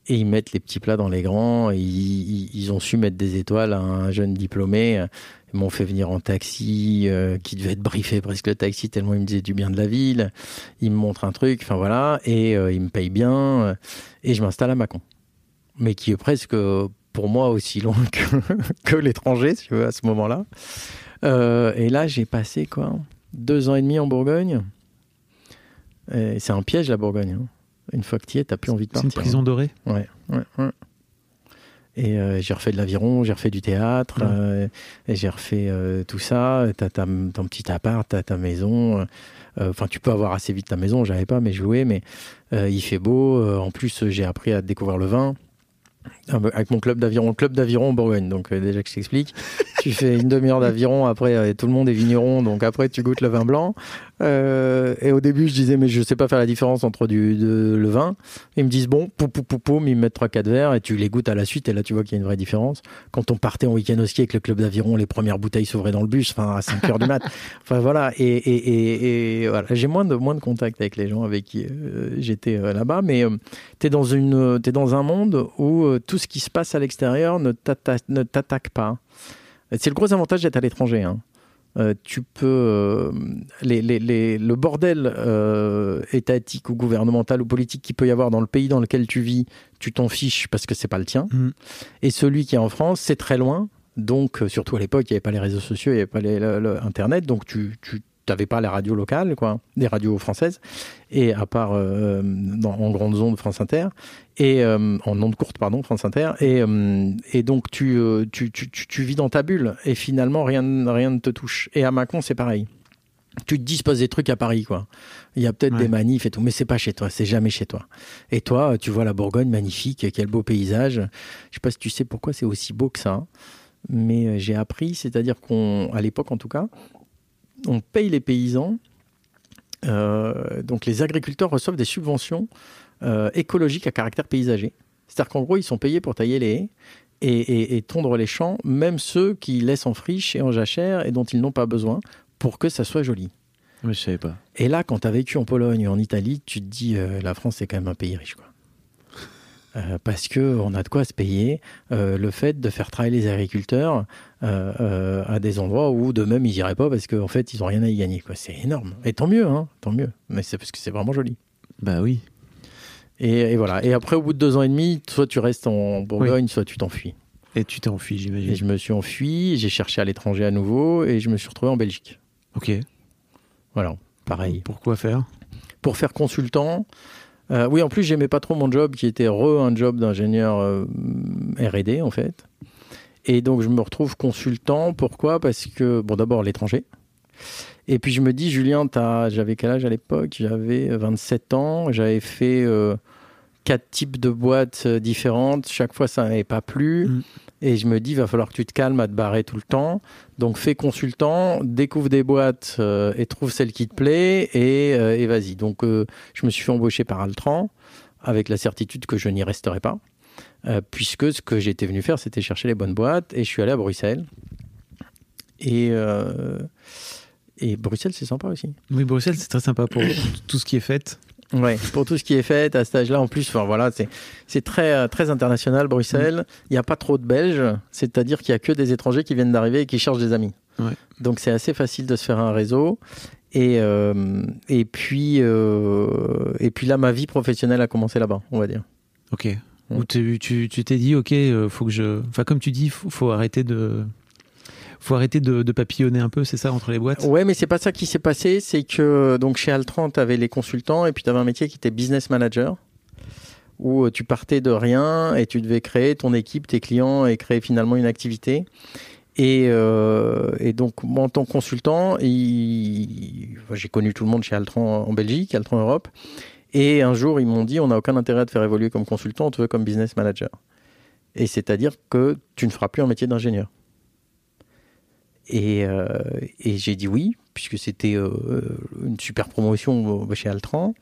Et ils mettent les petits plats dans les grands, et ils, ont su mettre des étoiles à un jeune diplômé. Ils m'ont fait venir en taxi, euh, qui devait être briefé presque le taxi, tellement il me disait du bien de la ville. Ils me montrent un truc, enfin voilà, et euh, ils me payent bien, et je m'installe à Mâcon. Mais qui est presque, pour moi, aussi loin que, l'étranger, si tu veux, à ce moment-là. Euh, et là, j'ai passé quoi deux ans et demi en Bourgogne. C'est un piège la Bourgogne. hein. Une fois que tu y es, t'as plus envie de C'est une partir. prison dorée. Ouais, ouais, ouais. Et euh, j'ai refait de l'aviron, j'ai refait du théâtre, Ouais. euh, et j'ai refait euh, tout ça. T'as ta- ton petit appart, t'as ta maison. Enfin, tu peux avoir assez vite ta maison. J'avais pas, mais je louais. Mais il fait beau. en plus, j'ai appris à découvrir le vin. Ah bah, Avec mon club d'aviron, le club d'aviron en Bourgogne. Donc, euh, déjà que je t'explique, tu fais une demi-heure d'aviron. Après, euh, tout le monde est vigneron. Donc, après, tu goûtes le vin blanc. Euh, et au début, je disais, mais je sais pas faire la différence entre du, de- le vin. Ils me disent, bon, pou, pou, pou, poum, ils me mettent 3-4 verres et tu les goûtes à la suite. Et là, tu vois qu'il y a une vraie différence. Quand on partait en week-end au ski avec le club d'aviron, les premières bouteilles s'ouvraient dans le bus, enfin, à 5 heures du mat. Enfin, voilà. Et, et, et, et voilà. J'ai moins de, moins de contact avec les gens avec qui j'étais là-bas. Mais euh, t'es dans une, t'es dans un monde où euh, tout ce qui se passe à l'extérieur ne t'atta- ne t'attaque pas. C'est le gros avantage d'être à l'étranger. hein. Euh, tu peux euh, les, les- les- le bordel euh, étatique ou gouvernemental ou politique qu'il peut y avoir dans le pays dans lequel tu vis, tu t'en fiches parce que c'est pas le tien. Mm. Et celui qui est en France, c'est très loin. Donc, surtout à l'époque, il n'y avait pas les réseaux sociaux, il n'y avait pas les- le, le Internet, donc tu tu n'avais pas les radios locales, quoi, des radios françaises, et à part euh, dans, en grandes ondes France Inter, et euh, en ondes courtes, pardon, France Inter, et, euh, et donc tu, tu, tu, tu, tu vis dans ta bulle, et finalement rien, ne- rien ne te touche. Et à Macon, c'est pareil. Tu te dis, il se passe des trucs à Paris, quoi. Il y a peut-être Ouais. des manifs et tout, mais c'est pas chez toi, c'est jamais chez toi. Et toi, tu vois la Bourgogne magnifique, quel beau paysage. Je sais pas si tu sais pourquoi c'est aussi beau que ça, mais j'ai appris, c'est-à-dire qu'on, à l'époque en tout cas, on paye les paysans. euh, donc les agriculteurs reçoivent des subventions euh, écologiques à caractère paysager. C'est-à-dire qu'en gros, ils sont payés pour tailler les haies et, et- et tondre les champs, même ceux qui laissent en friche et en jachère et dont ils n'ont pas besoin, pour que ça soit joli. Mais je savais pas. Et là, quand tu as vécu en Pologne ou en Italie, tu te dis, euh, la France, c'est quand même un pays riche. Quoi. Euh, parce que on a de quoi se payer euh, le fait de faire travailler les agriculteurs euh, à des endroits où de même ils iraient pas parce qu'en fait ils ont rien à y gagner c'est énorme. Et tant mieux hein, tant mieux. Mais c'est parce que c'est vraiment joli. Bah oui. et, et voilà. Et après au bout de deux ans et demi soit tu restes en Bourgogne soit tu t'enfuis. Et tu t'es enfui, et j'imagine. je me suis enfui j'ai cherché à l'étranger à nouveau et je me suis retrouvé en Belgique. Ok. voilà pareil. Pourquoi faire? Pour faire consultant. Euh, oui, en plus, j'aimais pas trop mon job qui était re un job d'ingénieur euh, R&D en fait. Et donc, je me retrouve consultant. Pourquoi? Parce que, bon, d'abord, l'étranger. Et puis, je me dis, Julien, j'avais quel âge à l'époque? J'avais 27 ans. J'avais fait euh, quatre types de boîtes euh, différentes. Chaque fois, ça n'avait pas plu. Mm. Et je me dis, il va falloir que tu te calmes à te barrer tout le temps. Donc, fais consultant, découvre des boîtes euh, et trouve celle qui te plaît et, euh, et vas-y. Donc, euh, je me suis fait embaucher par Altran avec la certitude que je n'y resterai pas. puisque ce que j'étais venu faire, c'était chercher les bonnes boîtes. Et je suis allé à Bruxelles. Et, et Bruxelles, c'est sympa aussi. Oui, Bruxelles, c'est très sympa pour tout ce qui est fait. Ouais, pour tout ce qui est fait à cet âge-là, en plus, enfin voilà, c'est très euh, très international Bruxelles. Il n'y a pas trop de Belges, c'est-à-dire qu'il y a que des étrangers qui viennent d'arriver et qui cherchent des amis. Ouais. Donc c'est assez facile de se faire un réseau. Et euh, et puis euh, et puis là, ma vie professionnelle a commencé là-bas, on va dire. Ok. Où tu tu- t'es dit, ok, faut que je. Enfin, comme tu dis, faut, faut arrêter de. Faut arrêter de, papillonner un peu, c'est ça, entre les boîtes? Ouais, mais c'est pas ça qui s'est passé. C'est que donc chez Altran, tu avais les consultants et puis tu avais un métier qui était business manager, où euh, tu partais de rien et tu devais créer ton équipe, tes clients et créer finalement une activité. Et, euh, donc, moi, en tant que consultant, j'ai connu tout le monde chez Altran en Belgique, Altran Europe. Et un jour, ils m'ont dit on n'a aucun intérêt à te faire évoluer comme consultant, on te veut comme business manager. Et c'est-à-dire que tu ne feras plus un métier d'ingénieur. Et, euh, et j'ai dit oui, puisque c'était euh, une super promotion chez Altran.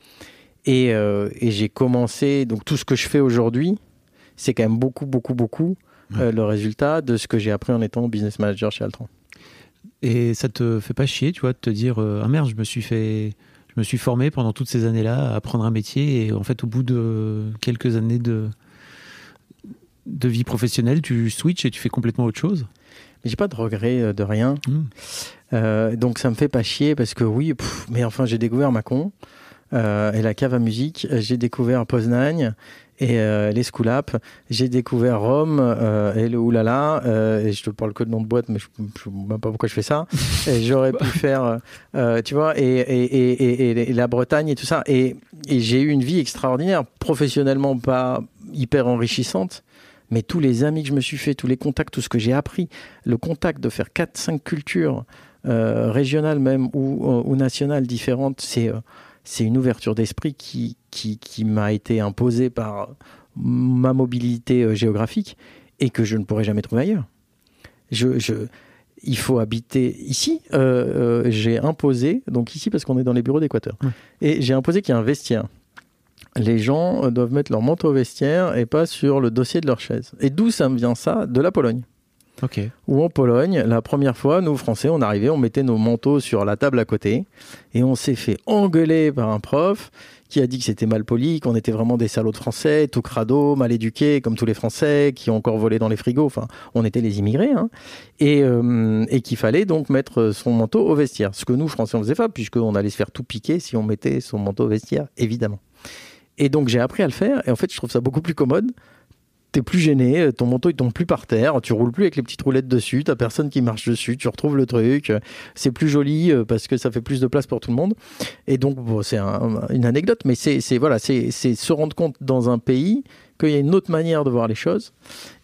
Et, euh, et j'ai commencé, donc tout ce que je fais aujourd'hui, c'est quand même beaucoup, beaucoup, beaucoup le résultat de ce que j'ai appris en étant business manager chez Altran. Et ça te fait pas chier, tu vois, de te dire, ah merde, je me suis fait. Je me suis formé pendant toutes ces années-là à apprendre un métier et en fait, au bout de quelques années de, de vie professionnelle, tu switches et tu fais complètement autre chose? J'ai pas de regret euh, de rien. Mm. Euh, donc ça me fait pas chier parce que oui, pff, mais enfin j'ai découvert Macon. euh, et la cave à musique. J'ai découvert Poznań et euh, les Schoolap. J'ai découvert Rome et le Oulala. Et je te parle que de nom de boîte, mais je ne sais même pas pourquoi je fais ça. Et j'aurais pu faire, euh, tu vois, et, et, et, et, et la Bretagne et tout ça. Et j'ai eu une vie extraordinaire, professionnellement pas hyper enrichissante. Mais tous les amis que je me suis fait, tous les contacts, tout ce que j'ai appris, le contact de faire 4-5 cultures euh, régionales même ou, ou nationales différentes, c'est euh, c'est une ouverture d'esprit qui, qui, qui m'a été imposée par ma mobilité euh, géographique et que je ne pourrais jamais trouver ailleurs. Je, je, il faut habiter ici. Euh, euh, j'ai imposé, donc ici parce qu'on est dans les bureaux d'Équateur, Ouais. et j'ai imposé qu'il y ait un vestiaire. Les gens doivent mettre leur manteau au vestiaire et pas sur le dossier de leur chaise. Et d'où ça me vient ça? De la Pologne Ok. ou en Pologne, la première fois, nous Français, on arrivait, on mettait nos manteaux sur la table à côté et on s'est fait engueuler par un prof qui a dit que c'était mal poli, qu'on était vraiment des salauds de Français, tout crado, mal éduqués, comme tous les Français, qui ont encore volé dans les frigos. Enfin, on était les immigrés, hein. et, euh, et qu'il fallait donc mettre son manteau au vestiaire. Ce que nous Français on faisait pas, puisqu'on allait se faire tout piquer si on mettait son manteau au vestiaire, évidemment. Et donc j'ai appris à le faire, et en fait je trouve ça beaucoup plus commode. T'es plus gêné, ton manteau il tombe plus par terre, tu roules plus avec les petites roulettes dessus, t'as personne qui marche dessus, tu retrouves le truc, c'est plus joli euh, parce que ça fait plus de place pour tout le monde. Et donc bon, c'est un- une anecdote, mais c'est voilà, c'est se rendre compte dans un pays qu'il y a une autre manière de voir les choses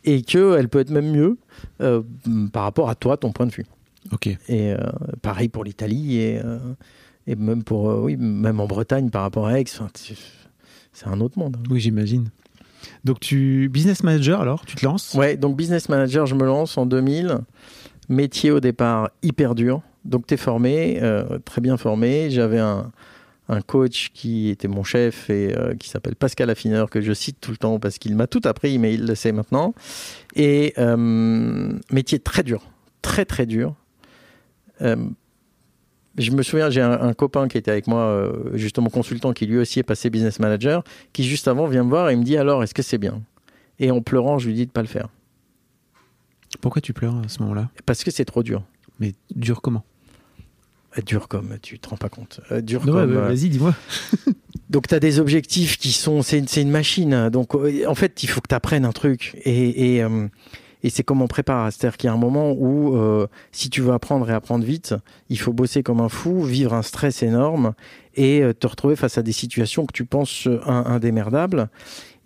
et qu'elle peut être même mieux euh, par rapport à toi, ton point de vue. Ok. Et euh, pareil pour l'Italie et, euh, et même pour euh, oui, même en Bretagne par rapport à Aix, c'est un autre monde. hein. Oui, j'imagine. Donc, tu. Business manager, alors Tu te lances? Ouais, donc business manager, je me lance en 2000. Métier au départ hyper dur. Donc tu es formé, euh, très bien formé. J'avais un, un coach qui était mon chef et euh, qui s'appelle Pascal Affineur, que je cite tout le temps parce qu'il m'a tout appris, mais il le sait maintenant. Et euh, métier très dur, très très dur. Je me souviens, j'ai un, un copain qui était avec moi, euh, justement consultant, qui lui aussi est passé business manager, qui juste avant vient me voir et me dit alors, est-ce que c'est bien? Et en pleurant, je lui dis de pas le faire. Pourquoi tu pleures à ce moment-là? Parce que c'est trop dur. Mais dur comment? Euh, Dur comme, tu te rends pas compte. Euh, dur comme. ouais, euh, Vas-y, dis-moi. donc tu as des objectifs qui sont. C'est une, machine. Donc en fait, il faut que tu apprennes un truc. Et, et, euh, et c'est comme on prépare. C'est-à-dire qu'il y a un moment où, euh, si tu veux apprendre et apprendre vite, il faut bosser comme un fou, vivre un stress énorme et euh, te retrouver face à des situations que tu penses euh, in- indémerdables.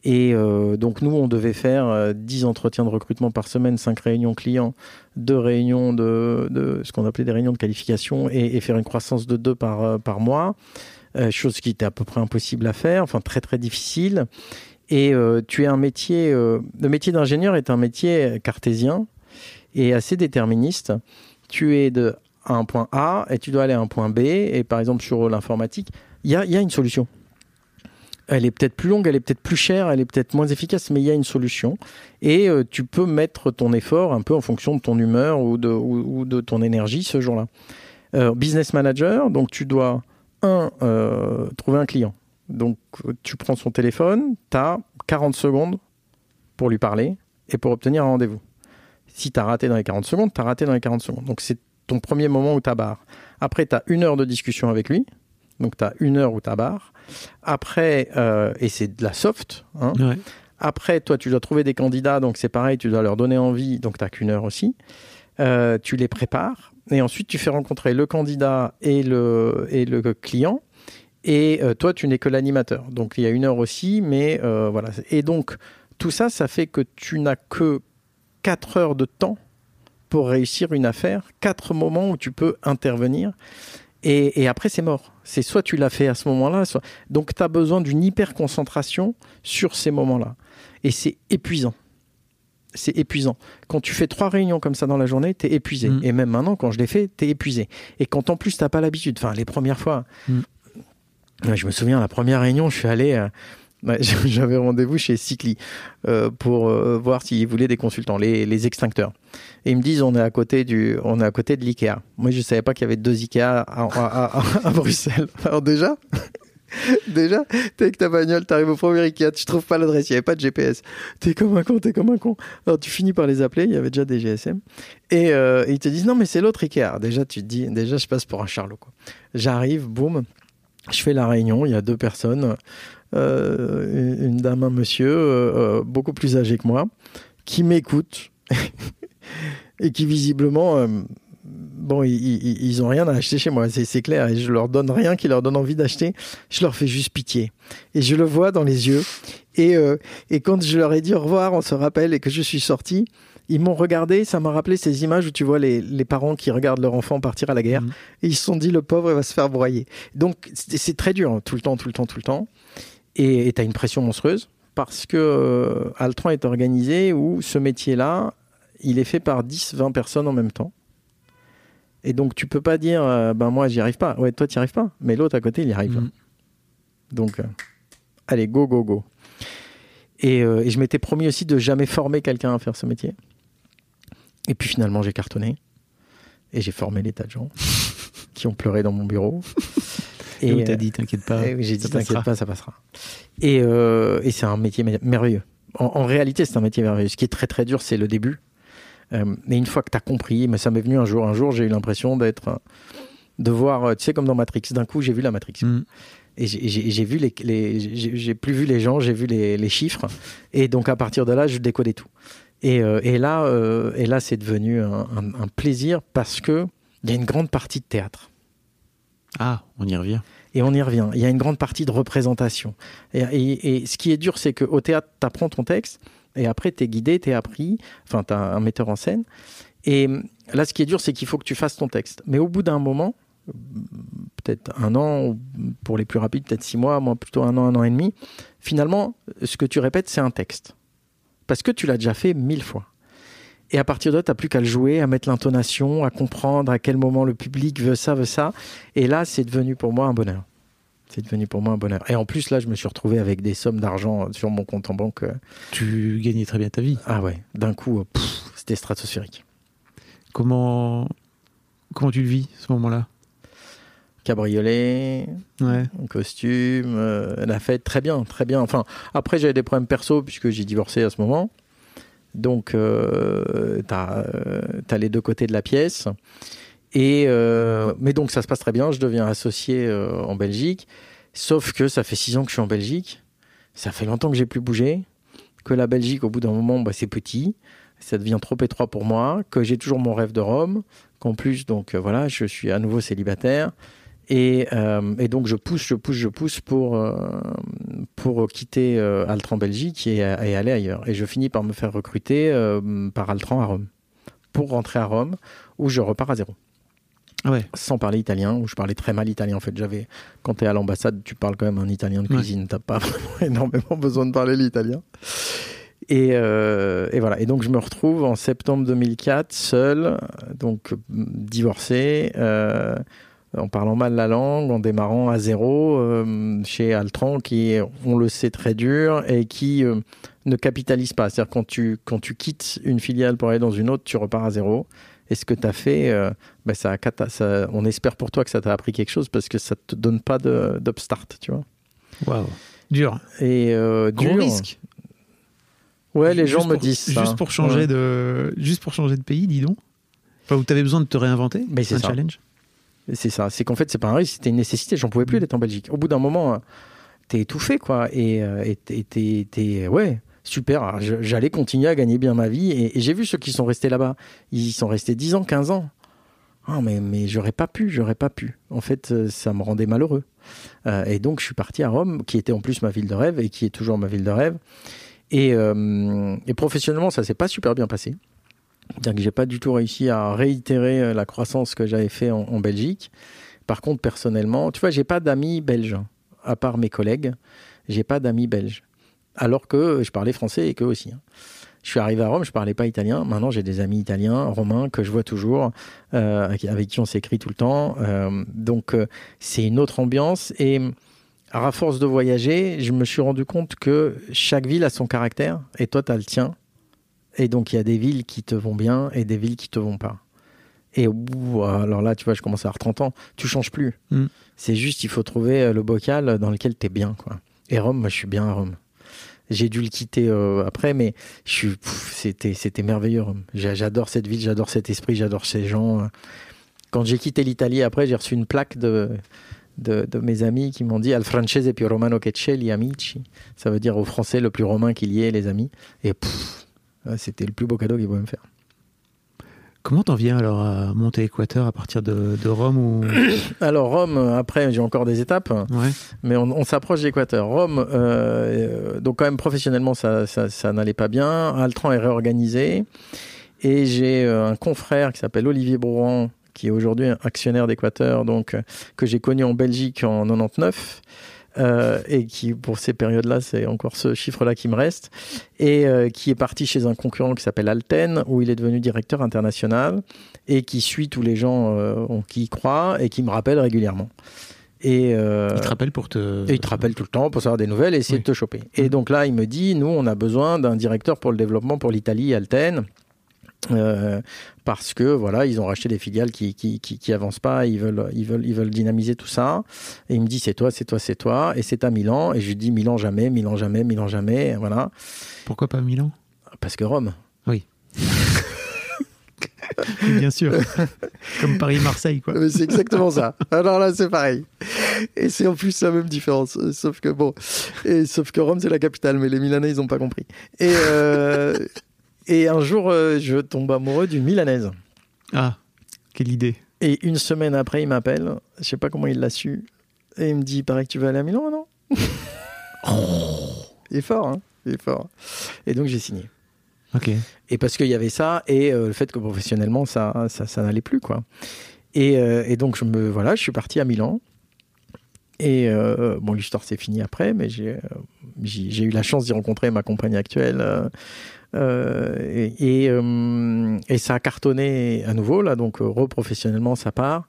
Et donc nous, on devait faire euh, 10 entretiens de recrutement par semaine, 5 réunions clients, 2 réunions de, ce qu'on appelait des réunions de qualification et, faire une croissance de 2 par, mois, chose qui était à peu près impossible à faire, enfin très très difficile. Et euh, tu es un métier, euh, le métier d'ingénieur est un métier cartésien et assez déterministe. Tu es de à un point A et tu dois aller à un point B. Et par exemple sur l'informatique, il y a, y a une solution. Elle est peut-être plus longue, elle est peut-être plus chère, elle est peut-être moins efficace, mais il y a une solution. Et euh, tu peux mettre ton effort un peu en fonction de ton humeur ou de, ton énergie ce jour-là. Business manager, donc tu dois, un, trouver un client. Donc euh, tu prends son téléphone, tu as 40 secondes pour lui parler et pour obtenir un rendez-vous. Si tu as raté dans les 40 secondes, tu as raté dans les 40 secondes. Donc c'est ton premier moment où tu barre. Après, tu as une heure de discussion avec lui. Donc tu as une heure où tu barre. Après, euh, et c'est de la soft, hein, Ouais. après, toi, tu dois trouver des candidats, donc c'est pareil, tu dois leur donner envie, donc tu n'as qu'une heure aussi. Euh, tu les prépares, et ensuite tu fais rencontrer le candidat et le, et le client. Et euh, toi, tu n'es que l'animateur. Donc il y a une heure aussi, mais euh, voilà. Et donc, tout ça, ça fait que tu n'as que 4 heures de temps pour réussir une affaire, 4 moments où tu peux intervenir. Et, et après, c'est mort. C'est soit tu l'as fait à ce moment-là, soit... Donc, tu as besoin d'une hyper concentration sur ces moments-là. Et c'est épuisant. C'est épuisant. Quand tu fais trois réunions comme ça dans la journée, tu es épuisé. Mm. Et même maintenant, quand je l'ai fait, tu es épuisé. Et quand en plus, tu pas l'habitude, enfin, les premières fois, Mm. Je me souviens, la première réunion, je suis allé. euh, ouais, J'avais rendez-vous chez Cycli euh, pour euh, voir s'ils voulaient des consultants, les, extincteurs. Et ils me disent on est à côté du, on est à côté de l'Ikea. Moi, je savais pas qu'il y avait deux Ikea à, Bruxelles. Alors déjà, déjà, t'es avec ta bagnole, t'arrives au premier Ikea, tu trouves pas l'adresse, il y avait pas de GPS. T'es comme un con, t'es comme un con. Alors tu finis par les appeler, il y avait déjà des GSM. Et, ils te disent non mais c'est l'autre Ikea. Déjà, tu dis, déjà, je passe pour un charlot. J'arrive, boum. Je fais la réunion, il y a deux personnes, euh, une dame, un monsieur, euh, euh, beaucoup plus âgé que moi, qui m'écoutent et qui visiblement, bon, ils, ils, ils ont rien à acheter chez moi, c'est clair, et je leur donne rien qui leur donne envie d'acheter, je leur fais juste pitié. Et je le vois dans les yeux. Et, et quand je leur ai dit au revoir, on se rappelle, et que je suis sorti, ils m'ont regardé, ça m'a rappelé ces images où tu vois les, les parents qui regardent leur enfant partir à la guerre, Mhm. et ils se sont dit, le pauvre, il va se faire broyer. Donc c'est très dur, hein, tout le temps, tout le temps, tout le temps. Et tu as une pression monstrueuse, parce que euh, Altran est organisé où ce métier-là, il est fait par 10, 20 personnes en même temps. Et donc tu peux pas dire, euh, ben moi j'y arrive pas. Ouais, toi tu arrives pas, mais l'autre à côté il y arrive. Mhm. Donc, euh, allez, go, go, go. Et, euh, et je m'étais promis aussi de jamais former quelqu'un à faire ce métier. Et puis finalement, j'ai cartonné. Et j'ai formé des tas de gens qui ont pleuré dans mon bureau. Et où euh, t'as dit, t'inquiète pas. j'ai dit, ça t'inquiète passera. pas, ça passera. Et, euh, et c'est un métier mer- merveilleux. En, en réalité, c'est un métier merveilleux. Ce qui est très très dur, c'est le début. Euh, mais une fois que tu as compris, mais ça m'est venu un jour. Un jour, j'ai eu l'impression d'être. de voir, euh, tu sais, comme dans Matrix. D'un coup, j'ai vu la Matrix. Mm. Et j'ai- vu les, les j'ai j'ai plus vu les gens, j'ai vu les, les chiffres. Et donc à partir de là, je décodais tout. Et, euh, et là, euh, et là, c'est devenu un, un- un plaisir parce que il y a une grande partie de théâtre. Ah, on y revient. Et on y revient. Il y a une grande partie de représentation. Et, et- et ce qui est dur, c'est qu'au théâtre, tu apprends ton texte, et après, tu es guidé, tu es appris, enfin, tu as un metteur en scène. Et là, ce qui est dur, c'est qu'il faut que tu fasses ton texte. Mais au bout d'un moment, peut-être un an, ou pour les plus rapides, peut-être six mois, moi plutôt un an, un an et demi, finalement, ce que tu répètes, c'est un texte. Parce que tu l'as déjà fait mille fois. Et à partir de là, tu n'as plus qu'à le jouer, à mettre l'intonation, à comprendre à quel moment le public veut ça, veut ça. Et là, c'est devenu pour moi un bonheur. C'est devenu pour moi un bonheur. Et en plus, là, je me suis retrouvé avec des sommes d'argent sur mon compte en banque. euh, Tu gagnais très bien ta vie. Ah ouais, d'un coup, euh, c'était stratosphérique. Comment, comment tu le vis, ce moment-là? Cabriolet, Ouais. costume, euh, la fête, très bien, très bien. Enfin, après, j'avais des problèmes perso puisque j'ai divorcé à ce moment. Donc, euh, t'as as les deux côtés de la pièce. Et, euh, mais donc, ça se passe très bien. Je deviens associé euh, en Belgique. Sauf que ça fait six ans que je suis en Belgique. Ça fait longtemps que j'ai plus bougé. Que la Belgique, au bout d'un moment, bah, c'est petit. Ça devient trop étroit pour moi. Que j'ai toujours mon rêve de Rome. Qu'en plus, donc euh, voilà, je suis à nouveau célibataire. Et, euh, et donc je pousse, je pousse, je pousse pour, euh, pour quitter euh, Altran Belgique et, et aller ailleurs. Et je finis par me faire recruter par Altran à Rome. Pour rentrer à Rome, où je repars à zéro. Ah ouais. Sans parler italien, où je parlais très mal italien. En fait, j'avais, quand tu es à l'ambassade, tu parles quand même un italien de Ouais. cuisine. T'as pas vraiment énormément besoin de parler l'italien. Et, euh, et voilà. Et donc, je me retrouve en septembre 2004, seul, donc divorcé, euh, en parlant mal la langue, en démarrant à zéro euh, chez Altran, qui est, on le sait, très dur et qui euh, ne capitalise pas. C'est-à-dire quand tu, quand tu quittes une filiale pour aller dans une autre, tu repars à zéro. Et ce que tu as fait, euh, bah, ça, ça- on espère pour toi que ça t'a appris quelque chose parce que ça te donne pas de- d'upstart, tu vois. Waouh. Dur. Et euh, Gros dur. risque. Ouais, les gens me pour- disent ça. Juste pour changer Ouais. de, juste pour changer de pays, dis donc. Enfin, où t'avais besoin de te réinventer. Mais c'est un ça. challenge. C'est ça. C'est qu'en fait, c'est pas un risque, c'était une nécessité. J'en pouvais plus d'être en Belgique. Au bout d'un moment, euh, t'es étouffé, quoi. Et euh, t'es- ouais, super. J'allais continuer à gagner bien ma vie. Et, j'ai vu ceux qui sont restés là-bas. Ils sont restés 10 ans, 15 ans. Ah, mais, mais j'aurais pas pu, j'aurais pas pu. En fait, euh, ça me rendait malheureux. Et donc, je suis parti à Rome, qui était en plus ma ville de rêve et qui est toujours ma ville de rêve. Et, et professionnellement, ça s'est pas super bien passé. C'est-à-dire j'ai pas du tout réussi à réitérer euh, la croissance que j'avais fait en, Belgique. Par contre, personnellement, tu vois, j'ai pas d'amis belges, à part mes collègues. J'ai pas d'amis belges. Alors que je parlais français et qu'eux aussi. hein. Je suis arrivé à Rome, je parlais pas italien. Maintenant, j'ai des amis italiens, romains, que je vois toujours, euh, avec- qui on s'écrit tout le temps. Euh, donc, euh, c'est une autre ambiance. Et à force de voyager, je me suis rendu compte que chaque ville a son caractère, et toi, tu as le tien. Et donc, il y a des villes qui te vont bien et des villes qui te vont pas. Et au bout, alors là, tu vois, je commence à avoir 30 ans, tu changes plus. Mm. C'est juste, il faut trouver euh, le bocal dans lequel tu es bien, quoi. Et Rome, moi, je suis bien à Rome. J'ai dû le quitter euh, après, mais je suis, pff, c'était, c'était merveilleux. Rome. J'a- J'adore cette ville, j'adore cet esprit, j'adore ces gens. Quand j'ai quitté l'Italie, après, j'ai reçu une plaque de, de, de mes amis qui m'ont dit Al francese più romano che c'è, gli amici. Ça veut dire au français le plus romain qu'il y ait, les amis. Et pff, c'était le plus beau cadeau qu'ils pouvaient me faire. Comment t'en viens alors à monter Équateur à partir de, de Rome ou... Alors, Rome, euh, après, j'ai encore des étapes, Ouais. mais on, on s'approche d'Équateur. Rome, euh, euh, donc quand même professionnellement, ça, ça, ça n'allait pas bien. Altran est réorganisé. Et j'ai un confrère qui s'appelle Olivier Brouan, qui est aujourd'hui actionnaire d'Équateur, donc que j'ai connu en Belgique en 99. Euh, et qui, pour ces périodes-là, c'est encore ce chiffre-là qui me reste, et euh, qui est parti chez un concurrent qui s'appelle Alten, où il est devenu directeur international, et qui suit tous les gens euh, qui y croient, et qui me rappelle régulièrement. Et, euh, Il te rappelle pour te... et il te rappelle tout le temps pour savoir des nouvelles et essayer Oui. de te choper. Et donc là, il me dit, nous, on a besoin d'un directeur pour le développement pour l'Italie, Alten. Euh, parce que voilà, ils ont racheté des filiales qui qui, qui, qui avancent pas, ils veulent ils veulent ils veulent dynamiser tout ça. Et il me dit c'est toi, c'est toi, c'est toi, et c'est à Milan. Et je lui dis Milan jamais, Milan jamais, Milan jamais, voilà, Pourquoi pas Milan? Parce que Rome. Oui, Bien sûr. Comme Paris-Marseille, quoi. Mais c'est exactement ça. Alors là, c'est pareil. Et c'est en plus la même différence. Sauf que bon, et sauf que Rome c'est la capitale, mais les Milanais ils ont pas compris. Et euh, et un jour, euh, je tombe amoureux d'une Milanaise. Ah, quelle idée. Et une semaine après, il m'appelle. Je sais pas comment il l'a su. Et il me dit, il paraît que tu vas aller à Milan, non Il est fort, hein Il est fort. Et donc j'ai signé. Ok. Et parce qu'il y avait ça et euh, le fait que professionnellement ça ça, ça n'allait plus quoi. Et, euh, et donc je me voilà, je suis parti à Milan. Et euh, bon, l'histoire s'est finie après, mais j'ai eu la chance d'y rencontrer ma compagne actuelle. Euh, euh, et, ça a cartonné à nouveau là, donc euh, reprofessionnellement ça part.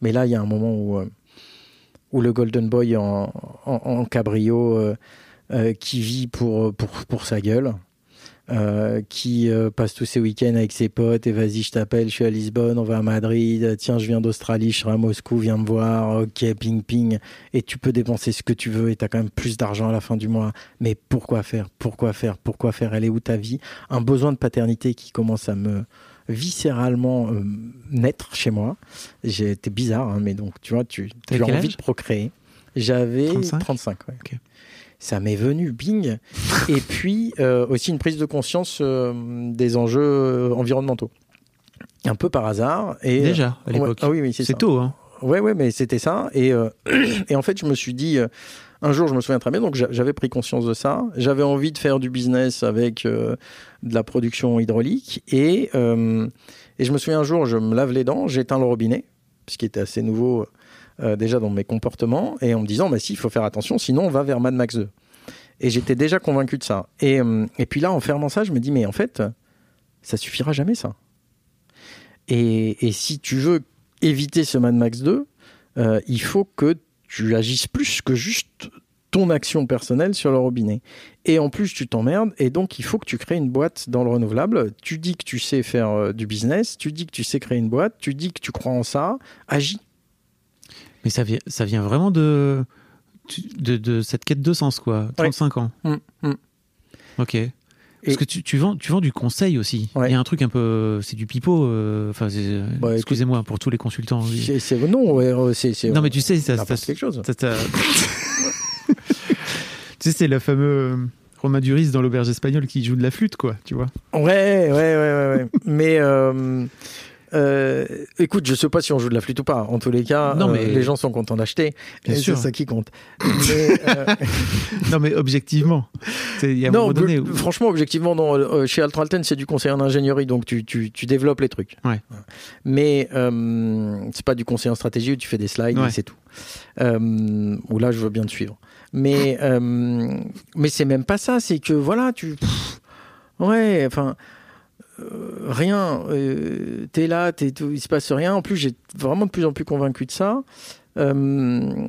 Mais là, il y a un moment où où le Golden Boy en, en, cabrio qui vit pour pour pour sa gueule euh, qui euh, passe tous ses week-ends avec ses potes et vas-y je t'appelle, je suis à Lisbonne, on va à Madrid, tiens je viens d'Australie, je serai à Moscou, viens me voir, ok ping ping, et tu peux dépenser ce que tu veux et t'as quand même plus d'argent à la fin du mois, mais pourquoi faire, pourquoi faire, pourquoi faire, elle est où ta vie? Un besoin de paternité qui commence à me viscéralement euh, naître chez moi. J'étais bizarre, hein, mais donc tu vois, tu, tu as envie âge? de procréer. J'avais 35? 35, ouais. Ok. Ça m'est venu, bing. Et puis euh, aussi une prise de conscience euh, des enjeux euh, environnementaux. Un peu par hasard. Et, Déjà, à Ouais, l'époque. ah oui, oui, c'est tôt, hein. Ouais, ouais, mais c'était ça. Et, et en fait, je me suis dit, un jour, je me souviens très bien, donc j'a- j'avais pris conscience de ça. J'avais envie de faire du business avec euh, de la production hydraulique. Et, euh, et je me souviens un jour, je me lave les dents, j'éteins le robinet, ce qui était assez nouveau euh, déjà dans mes comportements, et en me disant, bah si, il faut faire attention, sinon on va vers Mad Max 2. Et j'étais déjà convaincu de ça. Et, euh, et puis là, en fermant ça, je me dis, mais en fait, ça suffira jamais, ça. Et, et si tu veux éviter ce Mad Max 2, euh, il faut que tu agisses plus que juste ton action personnelle sur le robinet. Et en plus, tu t'emmerdes, et donc il faut que tu crées une boîte dans le renouvelable. Tu dis que tu sais faire du business, tu dis que tu sais créer une boîte, tu dis que tu crois en ça, agis. Mais ça vient, ça vient vraiment de, de, de cette quête de sens, quoi. 35 ans. Hum, hum. Ok. Parce que tu, tu, vends, tu vends du conseil aussi. Ouais. Il y a un truc un peu. C'est du pipeau. euh, Enfin, Bah, excusez-moi pour tous les consultants. C'est- c'est- non, ouais, c'est Non, mais tu sais, ça. ça- quelque chose. ça- ça- tu sais, c'est le fameux Romain Duris dans l'auberge espagnole qui joue de la flûte, quoi. Tu vois. Ouais, ouais, ouais, ouais. ouais. mais euh, euh, écoute, je sais pas si on joue de la flûte ou pas. En tous les cas, Non, euh, mais- les gens sont contents d'acheter. Bien et C'est sûr. ça qui compte. Mais, euh, Non, mais objectivement. Y a un non, donné. où- franchement, objectivement, non. Chez Altralten, c'est du conseil en ingénierie, donc tu, tu, tu développes les trucs. Ouais. Mais c'est pas du conseil en stratégie où tu fais des slides Ouais. et c'est tout. Où là, je veux bien te suivre. Mais mais c'est même pas ça. C'est que voilà, tu pff, ouais, enfin. Euh, rien, euh, t'es là, t'es tout, il se passe rien. En plus, j'ai vraiment de plus en plus convaincu de ça. Euh,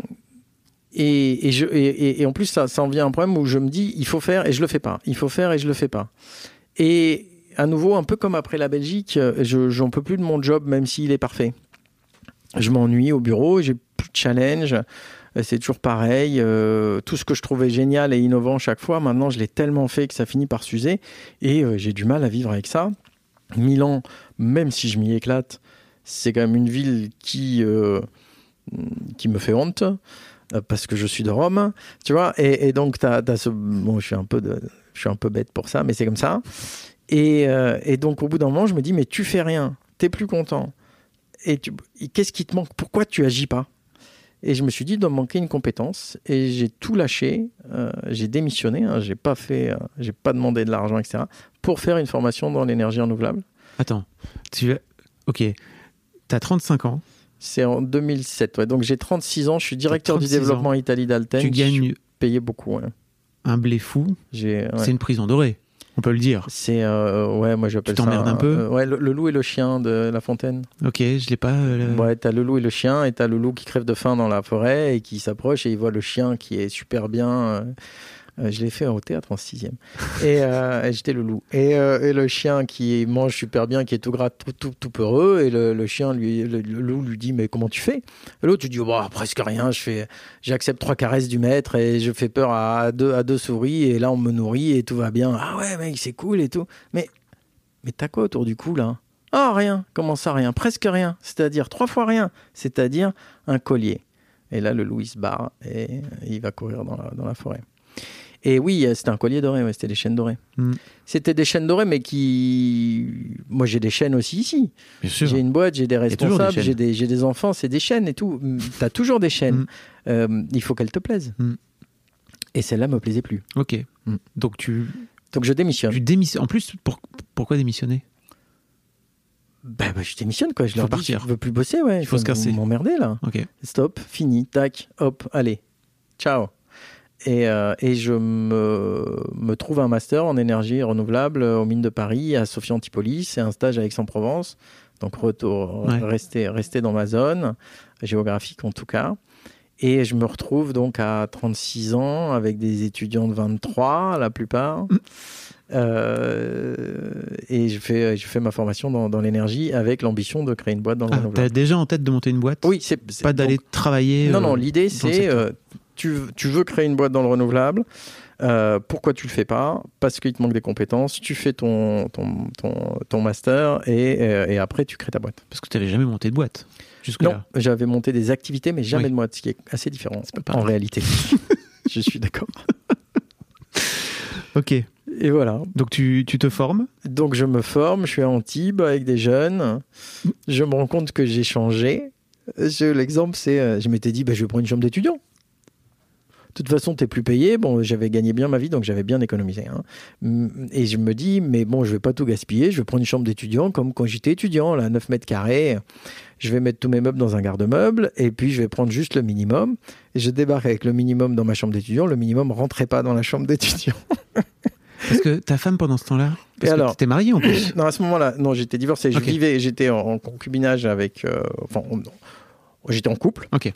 et, en plus, ça, ça en vient à un problème où je me dis, il faut faire et je le fais pas. Il faut faire et je le fais pas. Et à nouveau, un peu comme après la Belgique, je j'en peux plus de mon job, même s'il est parfait. Je m'ennuie au bureau, j'ai plus de challenge. Euh, C'est toujours pareil. euh, tout ce que je trouvais génial et innovant chaque fois, maintenant, je l'ai tellement fait que ça finit par s'user. Et euh, j'ai du mal à vivre avec ça. Milan, même si je m'y éclate, c'est quand même une ville qui qui me fait honte parce que je suis de Rome, tu vois. Et, donc, t'as, as ce. Bon, je suis un peu de, je suis un peu bête pour ça, mais c'est comme ça. Et, donc, au bout d'un moment, je me dis, mais tu fais rien, t'es plus content. Et, tu- et qu'est-ce qui te manque? Pourquoi tu agis pas? Et je me suis dit, il doit me manquer une compétence. Et j'ai tout lâché. euh, j'ai démissionné. Hein, j'ai pas fait, euh, j'ai pas demandé de l'argent, etc. Pour faire une formation dans l'énergie renouvelable. Attends, tu as- Ok, t'as 35 ans, C'est en 2007. Ouais. Donc j'ai 36 ans. Je suis directeur du 36 ans. développement Italie d'Alten. tu Je suis gagnes payé beaucoup. ouais. un blé fou, ouais. c'est une prison dorée, on peut le dire. C'est euh, ouais, moi j'appelle Tu ça. t'emmerdes un peu euh, ouais, le, le loup et le chien de La Fontaine. Ok, je l'ai pas. euh, Ouais, t'as le loup et le chien, et t'as le loup qui crève de faim dans la forêt et qui s'approche et il voit le chien qui est super bien. Euh, je l'ai fait au théâtre en sixième. Et, euh, j'étais le loup. Et, euh, et le chien qui mange super bien, qui est tout gras, tout, tout, tout peureux. Et le, chien, lui, le, loup lui dit, mais comment tu fais? L'autre, tu dis, bah, presque rien. Je fais, j'accepte trois caresses du maître et je fais peur à deux, à deux souris. Et là, on me nourrit et tout va bien. Ah ouais, mec, c'est cool et tout. Mais, mais t'as quoi autour du cou, là? Ah, rien. Comment ça, rien? Presque rien. C'est-à-dire trois fois rien. C'est-à-dire un collier. Et là, le loup, il se barre et il va courir dans la, dans la forêt. Et oui, euh, c'était un collier doré, ouais, c'était des chaînes dorées. Mm. C'était des chaînes dorées, mais qui. Moi, j'ai des chaînes aussi ici. Bien sûr. J'ai une boîte, j'ai des responsables, j'ai des, enfants, c'est des chaînes et tout. Mm, T'as toujours des chaînes. Mm. Euh, il faut qu'elles te plaisent. Et celle-là me plaisait plus. Ok, donc tu, Donc je démissionne. tu démissionnes. En plus, pour- pourquoi démissionner? Bah, bah, je démissionne, quoi. Je Faut leur dis, partir. je veux plus bosser, ouais. Il faut se casser. Vous m'emmerdez, là. Ok. Stop, fini, tac, hop, allez, ciao. Et, euh, et je me, me trouve un master en énergie renouvelable aux mines de Paris, à Sophie Antipolis, et un stage à Aix-en-Provence. Donc, retour, Ouais. rester, rester dans ma zone, géographique en tout cas. Et je me retrouve donc à 36 ans avec des étudiants de 23, la plupart. Mm. Euh, et je fais, je fais ma formation dans, dans l'énergie avec l'ambition de créer une boîte dans le Ah, renouvelable. t'as déjà en tête de monter une boîte? Oui, c'est Pas d'aller travailler. non, euh, non, l'idée c'est euh, tu, tu veux créer une boîte dans le renouvelable. euh, pourquoi tu le fais pas? Parce qu'il te manque des compétences. Tu fais ton, ton, ton, ton master et, euh, et après tu crées ta boîte. Parce que tu n'avais jamais monté de boîte Non, jusque-là. j'avais monté des activités, mais jamais Oui. de boîte, ce qui est assez différent pas en réalité. Je suis d'accord. Ok. Et voilà. Donc tu, tu te formes? Donc je me forme, je suis à Antibes avec des jeunes. Je me rends compte que j'ai changé. L'exemple, c'est, euh, je m'étais dit, bah, je vais prendre une chambre d'étudiant. De toute façon, t'es plus payé. Bon, j'avais gagné bien ma vie, donc j'avais bien économisé. hein. Mm, Et je me dis, mais bon, je vais pas tout gaspiller. Je vais prendre une chambre d'étudiant comme quand j'étais étudiant, là, 9 mètres carrés. Je vais mettre tous mes meubles dans un garde-meuble et puis je vais prendre juste le minimum. Et je débarque avec le minimum dans ma chambre d'étudiant. Le minimum rentrait pas dans la chambre d'étudiant. Parce que ta femme pendant ce temps-là. Parce Et que alors t'étais marié en plus. Non, à ce moment-là, non, j'étais divorcé. Je vivais, j'étais en, en concubinage avec. euh, enfin, on- j'étais en couple. Ok.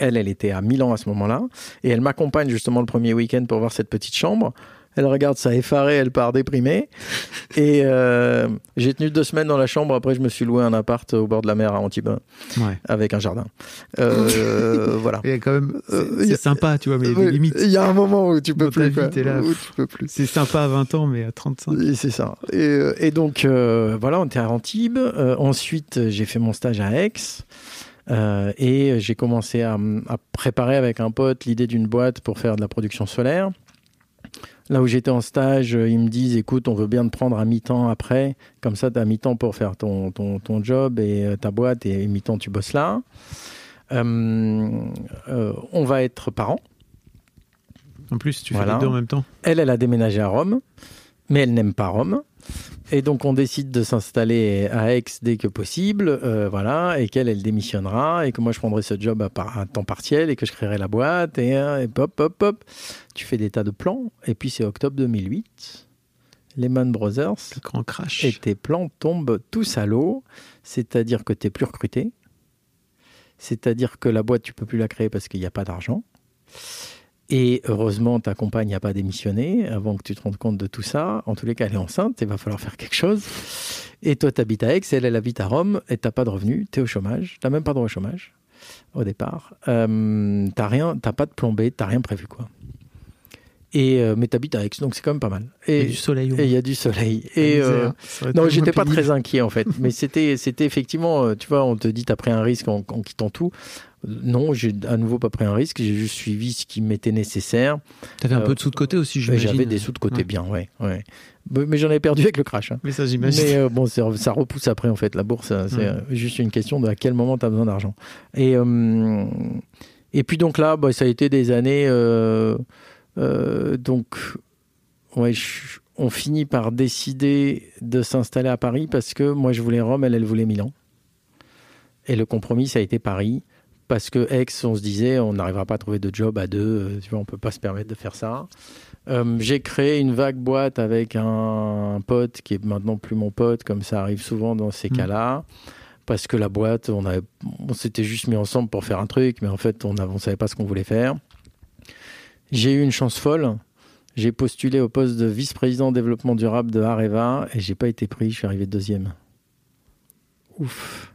Elle, elle était à Milan à ce moment-là. Et elle m'accompagne justement le premier week-end pour voir cette petite chambre. Elle regarde ça effarée, elle part déprimée. Et euh, j'ai tenu deux semaines dans la chambre. Après, je me suis loué un appart au bord de la mer à Antibes Ouais. avec un jardin. Euh, voilà. A quand même. C'est Euh, c'est sympa, tu vois, mais limites. Il y a un moment où tu peux Dans plus. C'est sympa à 20 ans, mais à 35. Et C'est ça. Et, euh, et donc, voilà, on était à Antibes. Ensuite, j'ai fait mon stage à Aix. Euh, et j'ai commencé à, préparer avec un pote l'idée d'une boîte pour faire de la production solaire. Là où j'étais en stage, euh, ils me disent écoute, on veut bien te prendre à mi-temps après. Comme ça, tu as mi-temps pour faire ton, ton, ton job et euh, ta boîte, et mi-temps, tu bosses là. Euh, euh, on va être parents. En plus, tu Voilà. fais les deux en même temps. Elle, elle a déménagé à Rome, mais elle n'aime pas Rome. Et donc, on décide de s'installer à Aix dès que possible, euh, voilà, et qu'elle, elle démissionnera, et que moi, je prendrai ce job à, par- à temps partiel, et que je créerai la boîte, et, euh, et pop, pop, pop. Tu fais des tas de plans, et puis c'est octobre 2008. Lehman Brothers, Le grand crash. et tes plans tombent tous à l'eau, c'est-à-dire que tu n'es plus recruté, c'est-à-dire que la boîte, tu peux plus la créer parce qu'il n'y a pas d'argent. Et heureusement, ta compagne n'a pas démissionné avant que tu te rendes compte de tout ça. En tous les cas, elle est enceinte, il va falloir faire quelque chose. Et toi, tu habites à Aix, elle, elle habite à Rome, et tu n'as pas de revenus, tu es au chômage, tu n'as même pas droit au chômage au départ. Euh, tu n'as pas de tu n'as rien prévu. quoi. Et, euh, mais tu habites à Aix, donc c'est quand même pas mal. Il y a Et du soleil et il y a du soleil. Et, euh, non, j'étais pas très inquiet en fait, mais c'était c'était effectivement, euh, tu vois, on te dit t'as pris un risque en, en quittant tout. Non, j'ai à nouveau pas pris un risque. J'ai juste suivi ce qui m'était nécessaire. T'avais un Euh, peu de sous de côté aussi, j'imagine. J'avais des sous de côté Ouais. bien, ouais. ouais. Mais j'en avais perdu avec le crash. hein. Mais ça, j'imagine. Mais euh, bon, ça repousse après, en fait. La bourse, euh, c'est euh, juste une question de à quel moment tu as besoin d'argent. Et, euh, et puis, donc là, bah, ça a été des années. euh, euh, donc, ouais, je- on finit par décider de s'installer à Paris parce que moi, je voulais Rome, elle, elle voulait Milan. Et le compromis, ça a été Paris. Parce que Aix, on se disait, on n'arrivera pas à trouver de job à deux. euh, Tu vois, on peut pas se permettre de faire ça. Euh, j'ai créé une vague boîte avec un, un pote qui est maintenant plus mon pote, comme ça arrive souvent dans ces Mm. cas-là. Parce que la boîte, on, avait- on s'était juste mis ensemble pour faire un truc, mais en fait, on ne savait pas ce qu'on voulait faire. J'ai eu une chance folle. J'ai postulé au poste de vice-président développement durable de Areva et j'ai pas été pris. Je suis arrivé deuxième. Ouf.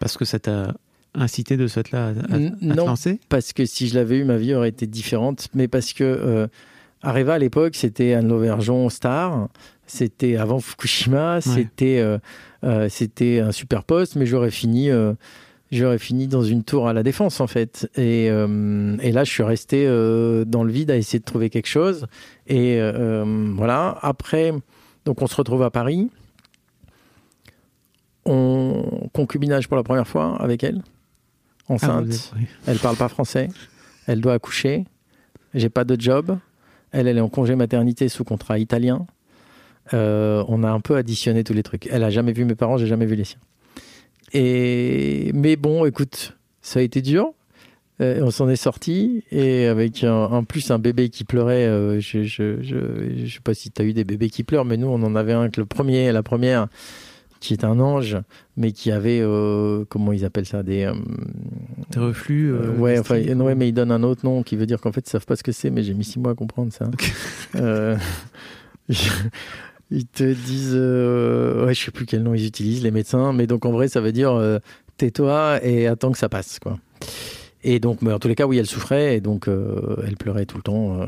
Parce que ça t'a incité de ce fait-là à, à- te non. lancer parce que si je l'avais eu, ma vie aurait été différente. Mais parce que euh, Areva à l'époque, c'était Anne Lauvergeon star. C'était avant Fukushima. C'était euh, euh, c'était un super poste, mais j'aurais fini. euh, J'aurais fini dans une tour à la défense en fait. Et, et là, je suis resté dans le vide à essayer de trouver quelque chose. Et voilà. Après, donc on se retrouve à Paris. On concubinage pour la première fois avec elle, enceinte. oui. Elle parle pas français. Elle doit accoucher. J'ai pas de job. Elle, elle est en congé maternité sous contrat italien. Euh, on a un peu additionné tous les trucs. Elle a jamais vu mes parents, j'ai jamais vu les siens. Et mais bon, écoute, ça a été dur. Euh, on s'en est sorti et avec un, en plus un bébé qui pleurait. euh, je, je, je, je sais pas si tu as eu des bébés qui pleurent, mais nous on en avait un que le premier, la première, qui est un ange, mais qui avait euh, comment ils appellent ça des euh, reflux. euh, euh, ouais, enfin, ouais, mais ils donnent un autre nom qui veut dire qu'en fait, ils savent pas ce que c'est, mais j'ai mis six mois à comprendre ça. Ils te disent, ouais, je sais plus quel nom ils utilisent, les médecins, mais donc en vrai, ça veut dire tais-toi et attends que ça passe, quoi. Et donc, mais en tous les cas, oui, elle souffrait et donc euh, elle pleurait tout le temps, euh,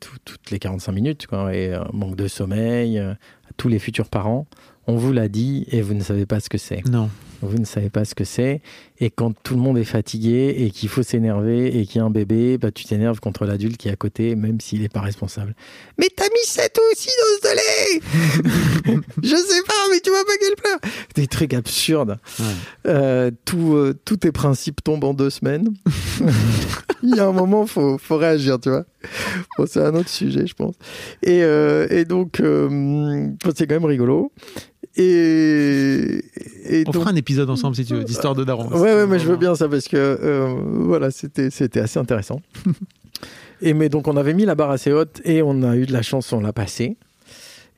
tout- toutes les 45 minutes, quoi. Et euh, manque de sommeil, à tous les futurs parents. On vous l'a dit et vous ne savez pas ce que c'est. Non. Vous ne savez pas ce que c'est. Et quand tout le monde est fatigué et qu'il faut s'énerver et qu'il y a un bébé, bah, tu t'énerves contre l'adulte qui est à côté, même s'il n'est pas responsable. Mais t'as mis ça toi aussi dans ce lait Je sais pas, mais tu vois pas qu'elle pleure Des trucs absurdes. Ouais. Euh, tout, euh, tous tes principes tombent en deux semaines. Il y a un moment, faut, faut réagir, tu vois. Bon, c'est un autre sujet, je pense. Et, euh, et donc, c'est quand même rigolo. Et, et On donc, fera un épisode ensemble si tu veux, d'histoire de Daron. Ouais, ouais, mais je veux bien ça parce que euh, voilà, c'était c'était assez intéressant. et mais donc on avait mis la barre assez haute et on a eu de la chance, on l'a passé.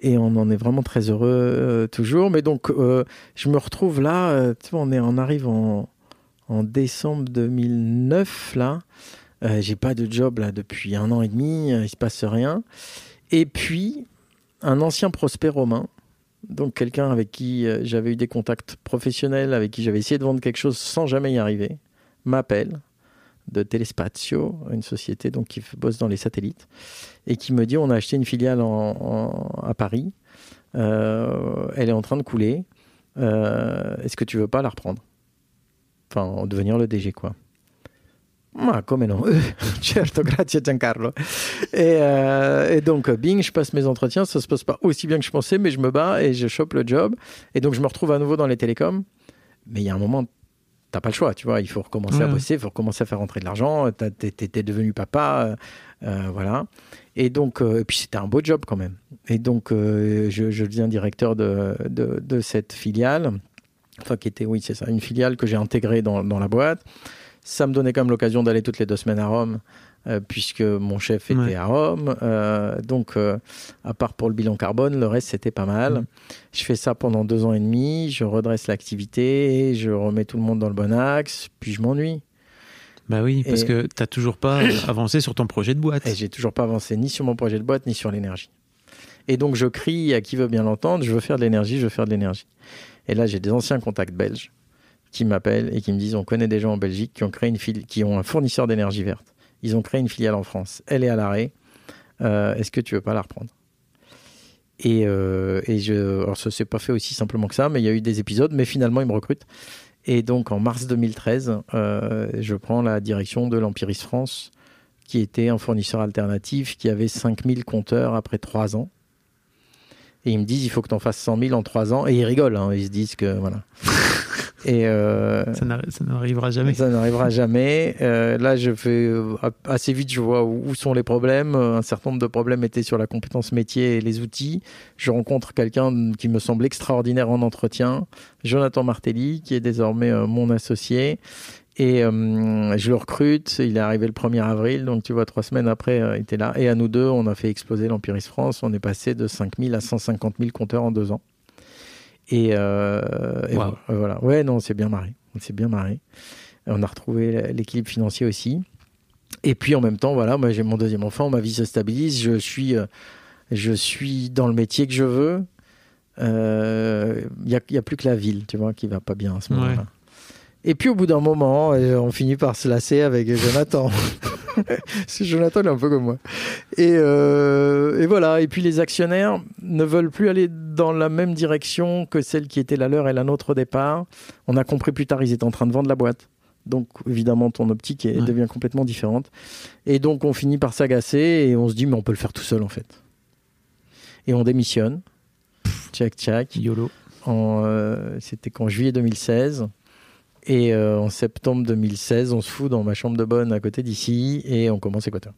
Et on en est vraiment très heureux euh, toujours. Mais donc euh, je me retrouve là, tu vois, on, est, on arrive en, en décembre 2009 là. J'ai pas de job là depuis un an et demi, il se passe rien. Et puis un ancien prospect romain donc quelqu'un avec qui euh, j'avais eu des contacts professionnels, avec qui j'avais essayé de vendre quelque chose sans jamais y arriver, m'appelle de Telespazio, une société donc qui bosse dans les satellites, et qui me dit on a acheté une filiale à Paris, Euh, elle est en train de couler, Euh, est-ce que tu veux pas la reprendre? Enfin, devenir le DG quoi. Ma come no? Certo, grazie Giancarlo. Et, euh, et donc, bing, je passe mes entretiens. Ça se passe pas aussi bien que je pensais, mais je me bats et je chope le job. Et donc, je me retrouve à nouveau dans les télécoms. Mais il y a un moment, t'as pas le choix, tu vois. Il faut recommencer à bosser, il faut recommencer à faire rentrer de l'argent. T'es devenu papa, euh, euh, voilà. Et donc, euh, et puis c'était un beau job quand même. Et donc, je, je deviens directeur de, de, de cette filiale. Enfin, qui était, oui, c'est ça, une filiale que j'ai intégrée dans, dans la boîte. Ça me donnait quand même l'occasion d'aller toutes les deux semaines à Rome, euh, puisque mon chef était Ouais. à Rome. Euh, donc, euh, à part pour le bilan carbone, le reste, c'était pas mal. Mm. Je fais ça pendant deux ans et demi. Je redresse l'activité, je remets tout le monde dans le bon axe, puis je m'ennuie. Bah oui, parce Et- que t'as toujours pas avancé sur ton projet de boîte. Et j'ai toujours pas avancé ni sur mon projet de boîte, ni sur l'énergie. Et donc, je crie à qui veut bien l'entendre, je veux faire de l'énergie, je veux faire de l'énergie. Et là, j'ai des anciens contacts belges qui m'appellent et qui me disent, on connaît des gens en Belgique qui ont créé une fili- qui ont un fournisseur d'énergie verte. Ils ont créé une filiale en France. Elle est à l'arrêt. Euh, Est-ce que tu veux pas la reprendre? Et, euh, et je, alors ça s'est pas fait aussi simplement que ça, mais il y a eu des épisodes, mais finalement ils me recrutent. Et donc en mars 2013, euh, je prends la direction de l'Empiris France, qui était un fournisseur alternatif qui avait 5000 compteurs après 3 ans. Et ils me disent, il faut que tu en fasses 100 000 en 3 ans. Et ils rigolent, hein. ils se disent que voilà. Et euh, Ça n'arri- ça n'arrivera jamais. ça n'arrivera jamais. Euh, là, je fais euh, assez vite, je vois où sont les problèmes. Un certain nombre de problèmes étaient sur la compétence métier et les outils. Je rencontre quelqu'un qui me semble extraordinaire en entretien, Jonathan Martelly, qui est désormais mon associé. Et euh, je le recrute. Il est arrivé le 1er avril, donc tu vois, trois semaines après, euh, il était là. Et à nous deux, on a fait exploser l'Empiris France. On est passé de 5000 à 150 000 compteurs en deux ans. Et, euh, et Wow. voilà. voilà. Ouais, non, on s'est bien marré. On s'est bien marré. On a retrouvé l'équilibre financier aussi. Et puis en même temps, voilà, moi j'ai mon deuxième enfant, ma vie se stabilise, je suis, euh, je suis dans le métier que je veux. Euh, Il n'y a, il y a plus que la ville, tu vois, qui va pas bien à ce Ouais. Et puis au bout d'un moment, euh, on finit par se lasser avec Jonathan. C'est Jonathan, il est un peu comme moi. Et, euh, et voilà. Et puis les actionnaires ne veulent plus aller dans la même direction que celle qui était la leur et la nôtre au départ. On a compris plus tard, ils étaient en train de vendre la boîte. Donc évidemment, ton optique est- Ouais. devient complètement différente. Et donc on finit par s'agacer et on se dit, mais on peut le faire tout seul en fait. Et on démissionne. Tchac, tchac. YOLO. Euh, C'était qu'en juillet 2016. Et euh, en septembre 2016, on se fout dans ma chambre de bonne à côté d'ici et on commence Équateur.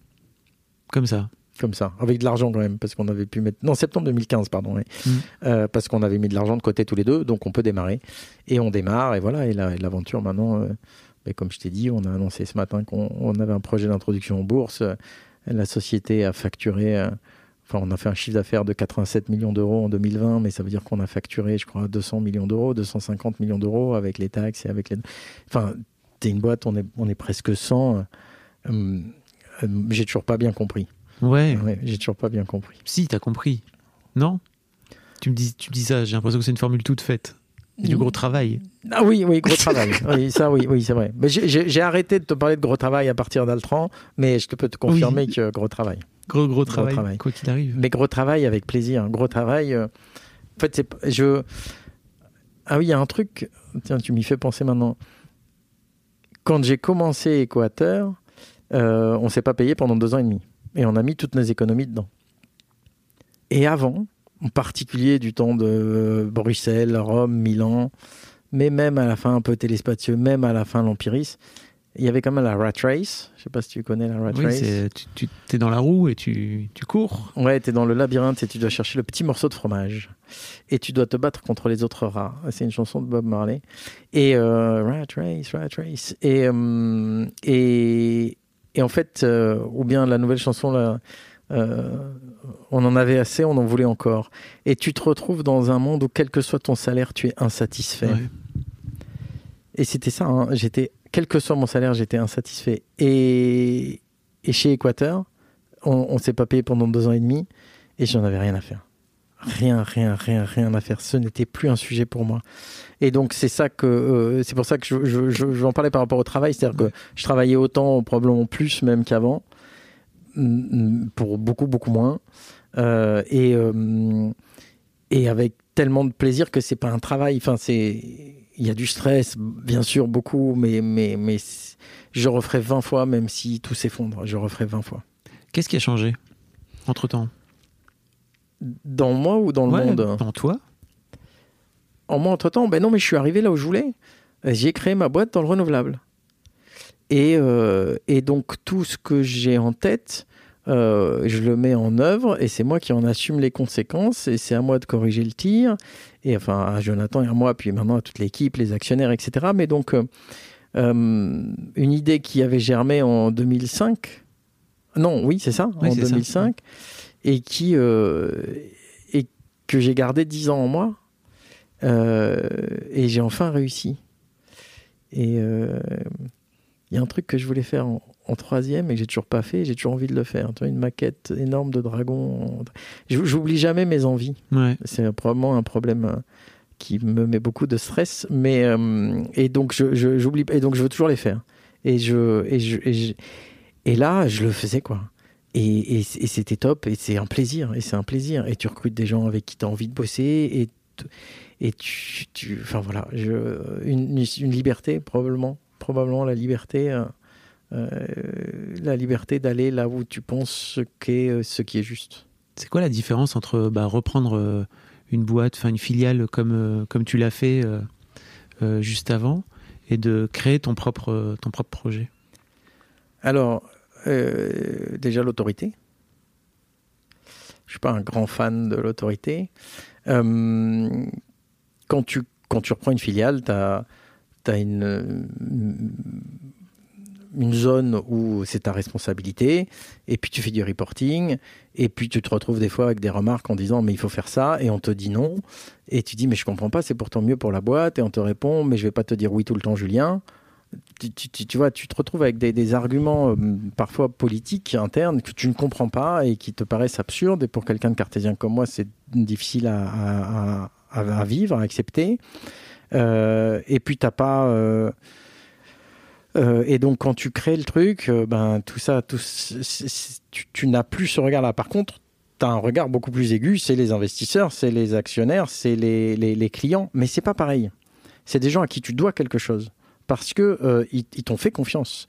Comme ça. Comme ça, avec de l'argent quand même, parce qu'on avait pu mettre. Non, septembre 2015, pardon. oui. Mm. Euh, parce qu'on avait mis de l'argent de côté tous les deux, donc on peut démarrer. Et on démarre, et voilà. Et la- et l'aventure maintenant, euh, ben, comme je t'ai dit, on a annoncé ce matin qu'on on avait un projet d'introduction en bourse. La société a facturé. euh, Enfin, on a fait un chiffre d'affaires de 87 millions d'euros en 2020, mais ça veut dire qu'on a facturé, je crois, 200 millions d'euros, 250 millions d'euros avec les taxes et avec les. Enfin, t'es une boîte, on est, on est presque 100. euh, euh, euh, j'ai toujours pas bien compris. Ouais. Ouais, j'ai toujours pas bien compris. Si, t'as compris. Non? Tu me, dis, tu me dis ça, j'ai l'impression que c'est une formule toute faite. Du gros travail. Ah oui, oui, gros travail. oui, ça, oui, oui, c'est vrai. Mais j'ai- arrêté de te parler de gros travail à partir d'Altran, mais je te peux te confirmer Oui. que gros travail. Gros, gros travail, travail. quoi qu'il arrive. Mais gros travail avec plaisir. Gros travail. euh, En fait, c'est je. Ah oui, il y a un truc. Tiens, tu m'y fais penser maintenant. Quand j'ai commencé Équateur, euh, on s'est pas payé pendant deux ans et demi, et on a mis toutes nos économies dedans. Et avant, en particulier du temps de Bruxelles, Rome, Milan, mais même à la fin un peu téléspatieux, même à la fin l'Empiris, il y avait quand même la rat race. Je sais pas si tu connais la rat Oui, race. c'est- tu, tu es dans la roue et tu, tu cours. Ouais, t'es dans le labyrinthe et tu dois chercher le petit morceau de fromage. Et tu dois te battre contre les autres rats. C'est une chanson de Bob Marley. Et euh, Rat Race, Rat Race. Et, euh, et, et en fait, euh, ou bien la nouvelle chanson, là, euh, on en avait assez, on en voulait encore. Et tu te retrouves dans un monde où, quel que soit ton salaire, tu es insatisfait. Ouais. Et c'était ça, hein. j'étais, quel que soit mon salaire, j'étais insatisfait. Et, et chez Équateur, on, on s'est pas payé pendant deux ans et demi et j'en avais rien à faire. Rien, rien, rien, rien à faire. Ce n'était plus un sujet pour moi. Et donc c'est ça que, euh, c'est pour ça que je, je, je, je vais en parler par rapport au travail, c'est-à-dire que je travaillais autant, probablement plus même qu'avant, pour beaucoup, beaucoup moins, Euh, et euh, et avec tellement de plaisir que c'est pas un travail. Enfin, c'est il y a du stress, bien sûr, beaucoup, mais mais mais je referai 20 fois, même si tout s'effondre. Je referai 20 fois. Qu'est-ce qui a changé entre temps Dans moi ou dans le monde? Dans toi En moi, entre-temps, ben non, mais je suis arrivé là où je voulais. J'ai créé ma boîte dans le renouvelable. Et, euh, et donc, tout ce que j'ai en tête, euh, je le mets en œuvre et c'est moi qui en assume les conséquences et c'est à moi de corriger le tir. Et enfin, à Jonathan et à moi, puis maintenant à toute l'équipe, les actionnaires, etc. Mais donc, euh, une idée qui avait germé en 2005, non, oui, c'est ça, Oui, en c'est ça. 2005, et qui et que j'ai gardé 10 ans en moi. Euh, et j'ai enfin réussi. Et euh, il y a un truc que je voulais faire en, en troisième et que j'ai toujours pas fait. J'ai toujours envie de le faire. Tu vois, une maquette énorme de dragon. Je- J'oublie jamais mes envies. Ouais. C'est probablement un problème euh, qui me met beaucoup de stress. Mais euh, et donc je, je- j'oublie et donc je veux toujours les faire. Et je et je et, je- et là je le faisais quoi. Et, et, et c'était top et c'est un plaisir et c'est un plaisir et tu recrutes des gens avec qui tu as envie de bosser et et tu, tu enfin voilà, je, une, une liberté probablement, probablement la liberté, euh, euh, la liberté d'aller là où tu penses ce, qu'est, ce qui est juste. C'est quoi la différence entre bah, reprendre une boîte, enfin une filiale comme, comme tu l'as fait juste avant, et de créer ton propre, ton propre projet? Alors, déjà l'autorité. Je suis pas un grand fan de l'autorité. Euh, quand, tu, quand tu reprends une filiale, tu as, as, une, une zone où c'est ta responsabilité, et puis tu fais du reporting, et puis tu te retrouves des fois avec des remarques en disant mais il faut faire ça, et on te dit non, et tu dis mais je comprends pas, c'est pourtant mieux pour la boîte, et on te répond mais je vais pas te dire oui tout le temps Julien tu, vois, tu te retrouves avec des, arguments euh, parfois politiques internes que tu ne comprends pas et qui te paraissent absurdes. Et pour quelqu'un de cartésien comme moi, c'est difficile à, vivre, à accepter. Euh, et puis, t'as pas. Euh, et donc, quand tu crées le truc, ben, tout ça, tout, tu, n'as plus ce regard-là. Par contre, tu as un regard beaucoup plus aigu, c'est les investisseurs, c'est les actionnaires, c'est les, les, les, clients, mais c'est pas pareil. C'est des gens à qui tu dois quelque chose parce que euh, ils, t'ont fait confiance.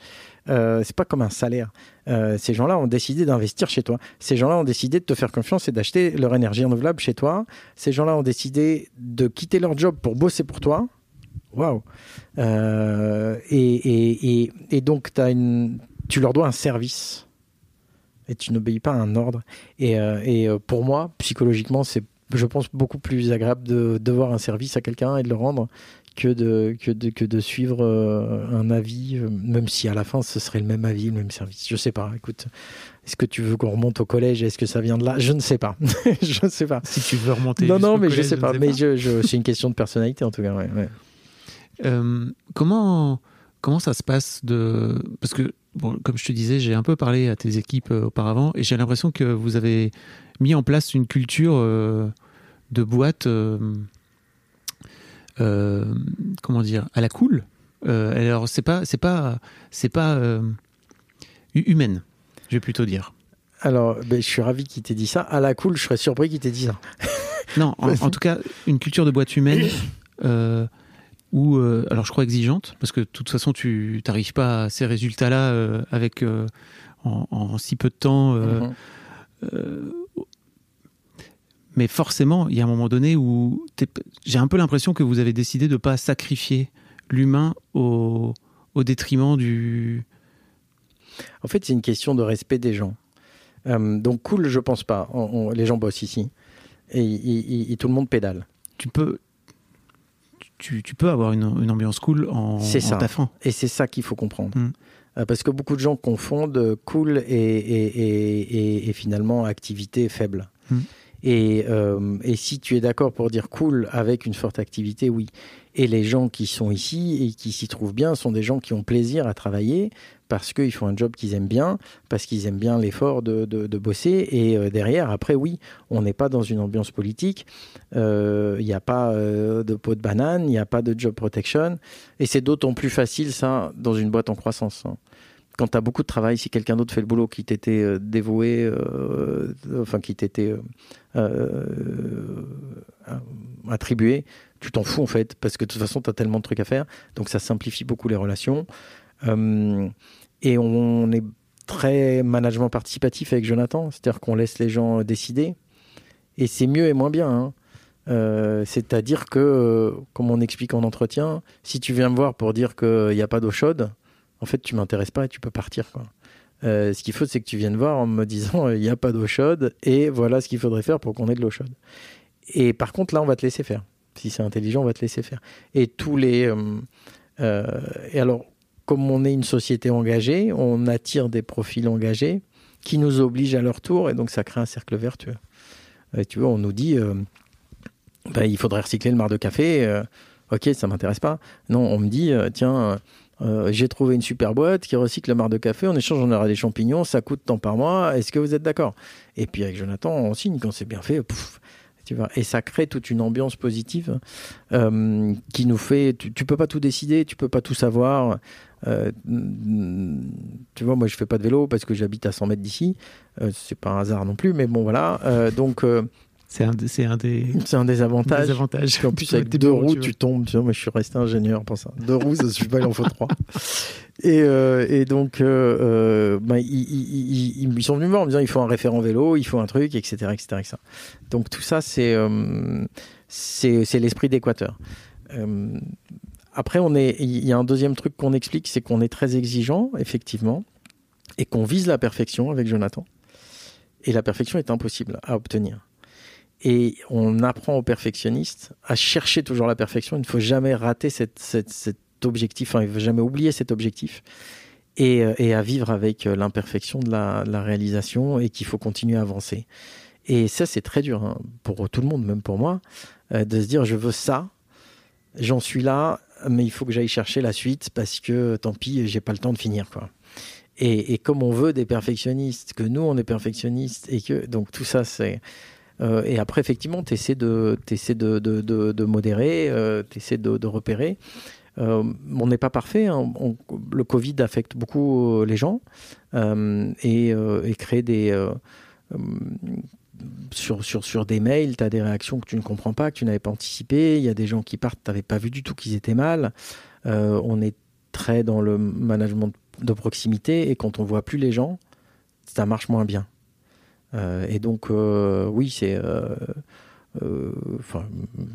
Euh, c'est pas comme un salaire. Euh, ces gens-là ont décidé d'investir chez toi. Ces gens-là ont décidé de te faire confiance et d'acheter leur énergie renouvelable chez toi. Ces gens-là ont décidé de quitter leur job pour bosser pour toi. Waouh euh, et, donc, tu leur dois un service et tu n'obéis pas à un ordre. Et, et pour moi, psychologiquement, c'est, je pense, beaucoup plus agréable de devoir un service à quelqu'un et de le rendre que de, que de, que de suivre euh, un avis, euh, même si à la fin ce serait le même avis, le même service. Je sais pas, écoute. Est-ce que tu veux qu'on remonte au collège? Est-ce que ça vient de là? Je ne sais pas. je ne sais pas. Si tu veux remonter. Non, non, mais je je sais pas. mais Je, je, c'est une question de personnalité en tout cas. Ouais, euh, comment, comment ça se passe de. Parce que, bon, comme je te disais, j'ai un peu parlé à tes équipes auparavant et j'ai l'impression que vous avez mis en place une culture de boîte comment dire, à la cool. Euh, alors c'est pas, c'est pas, c'est pas euh, humaine, je vais plutôt dire. Alors, ben, je suis ravi qu'il t'ait dit ça. À la cool, je serais surpris qu'il t'ait dit ça. non, en, tout cas, une culture de boîte humaine. ou alors je crois exigeante parce que de toute façon tu n'arrives pas à ces résultats là avec en, si peu de temps mm-hmm mais forcément, il y a un moment donné où j'ai un peu l'impression que vous avez décidé de ne pas sacrifier l'humain au, au, détriment du. En fait, c'est une question de respect des gens. Euh, donc, cool, je pense pas. les gens bossent ici. Et, tout le monde pédale. Tu peux. Tu, tu peux avoir une, une, ambiance cool en, ça. taffant. Et c'est ça qu'il faut comprendre. Mm. Euh, parce que beaucoup de gens confondent cool et, et finalement activité faible. Mm. Et, euh, et si tu es d'accord pour dire cool avec une forte activité, oui. Et les gens qui sont ici et qui s'y trouvent bien sont des gens qui ont plaisir à travailler parce qu'ils font un job qu'ils aiment bien, parce qu'ils aiment bien l'effort de, de, bosser. Et euh, derrière, après, oui, on n'est pas dans une ambiance politique. Il euh, n'y a pas de pot de banane, il n'y a pas de job protection. Et c'est d'autant plus facile, ça, dans une boîte en croissance. Hein quand tu as beaucoup de travail, si quelqu'un d'autre fait le boulot qui t'était euh, dévoué, euh, enfin qui t'était euh, attribué, tu t'en fous en fait, parce que de toute façon, tu as tellement de trucs à faire. Donc ça simplifie beaucoup les relations. et on est très management participatif avec Jonathan, c'est-à-dire qu'on laisse les gens décider. Et c'est mieux et moins bien. Hein. C'est-à-dire que, comme on explique en entretien, si tu viens me voir pour dire qu'il n'y a pas d'eau chaude, en fait, tu m'intéresses pas et tu peux partir. Euh, ce qu'il faut, c'est que tu viennes voir en me disant il n'y a pas d'eau chaude et voilà ce qu'il faudrait faire pour qu'on ait de l'eau chaude. Et par contre, là, on va te laisser faire. Si c'est intelligent, on va te laisser faire. Et tous les. Euh, euh, et alors, comme on est une société engagée, on attire des profils engagés qui nous obligent à leur tour et donc ça crée un cercle vertueux. Et tu vois, on nous dit bah, il faudrait recycler le mar de café. ok, ça m'intéresse pas. Non, on me dit tiens euh, j'ai trouvé une super boîte qui recycle la marre de café. En échange, on aura des champignons. Ça coûte tant par mois. Est-ce que vous êtes d'accord? Et puis avec Jonathan, on signe quand c'est bien fait. tu vois. Et ça crée toute une ambiance positive euh, qui nous fait. Tu, tu, peux pas tout décider, tu peux pas tout savoir. Euh, tu vois, moi je fais pas de vélo parce que j'habite à 100 mètres d'ici. c'est pas un hasard non plus, mais bon voilà. donc C'est un, c'est un des, C'est un des avantages. des avantages. Puis en plus, avec deux roues, tu tu, tombes. Tu vois, moi, je suis resté ingénieur pour ça. Deux roues, ça suffit pas, il en faut trois. Et, euh, et donc, euh, euh, bah, ils, ils- ils- ils sont venus me voir en me disant il faut un référent vélo, il faut un truc, etc. etc., etc. Donc, tout ça, c'est euh, c'est c'est l'esprit d'Équateur. Après, on est, il y a un deuxième truc qu'on explique, c'est qu'on est très exigeant, effectivement, et qu'on vise la perfection avec Jonathan. Et la perfection est impossible à obtenir. Et on apprend aux perfectionnistes à chercher toujours la perfection. Il ne faut jamais rater cet objectif, enfin, il ne faut jamais oublier cet objectif. Et, euh, à vivre avec euh, l'imperfection de la, réalisation et qu'il faut continuer à avancer. Et ça, c'est très dur hein, pour tout le monde, même pour moi, euh, de se dire je veux ça, j'en suis là, mais il faut que j'aille chercher la suite parce que tant pis, j'ai pas le temps de finir. Et, et comme on veut des perfectionnistes, que nous on est perfectionnistes et que donc tout ça c'est euh, et après effectivement tu essaies de t'essaies de, de, de, modérer, euh, tu essaies de, repérer. Euh, on n'est pas parfait. hein. Le Covid affecte beaucoup euh, les gens et, crée des sur, sur, sur des mails, tu as des réactions que tu ne comprends pas, que tu n'avais pas anticipées. Il y a des gens qui partent, tu n'avais pas vu du tout qu'ils étaient mal. On est très dans le management de proximité et quand on voit plus les gens, ça marche moins bien. Euh, et donc, euh, oui, c'est. euh, enfin,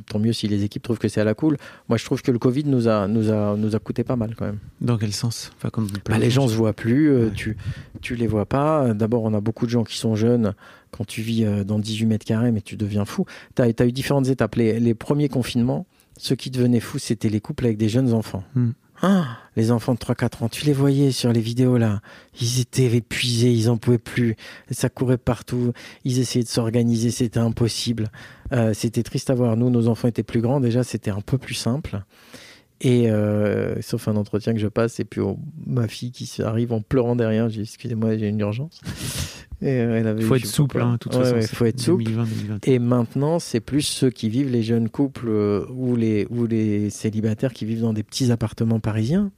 tant mieux si les équipes trouvent que c'est à la cool. Moi, je trouve que le Covid nous a, nous a, nous a coûté pas mal quand même. Dans quel sens? Enfin, comme plein Bah, les gens se voient plus, Ouais. tu, tu les vois pas. D'abord, on a beaucoup de gens qui sont jeunes. Quand tu vis dans 18 mètres carrés, mais tu deviens fou. Tu as, eu différentes étapes. Les, les premiers confinements, ceux qui devenaient fous, c'était les couples avec des jeunes enfants. Hmm. Ah, les enfants de 3-4 ans, tu les voyais sur les vidéos là. Ils étaient épuisés, ils en pouvaient plus. Ça courait partout. Ils essayaient de s'organiser, c'était impossible. Euh, c'était triste à voir. Nous, nos enfants étaient plus grands déjà, c'était un peu plus simple. Et euh, sauf un entretien que je passe, et puis oh, ma fille qui arrive en pleurant derrière, j'ai excusez-moi, j'ai une urgence. Et euh, elle avait Il faut eu- être souple, hein, toute Ouais, façon. ouais, c'est faut être souple. 2020, 2021. Et maintenant, c'est plus ceux qui vivent, les jeunes couples euh, ou, les, ou les célibataires qui vivent dans des petits appartements parisiens,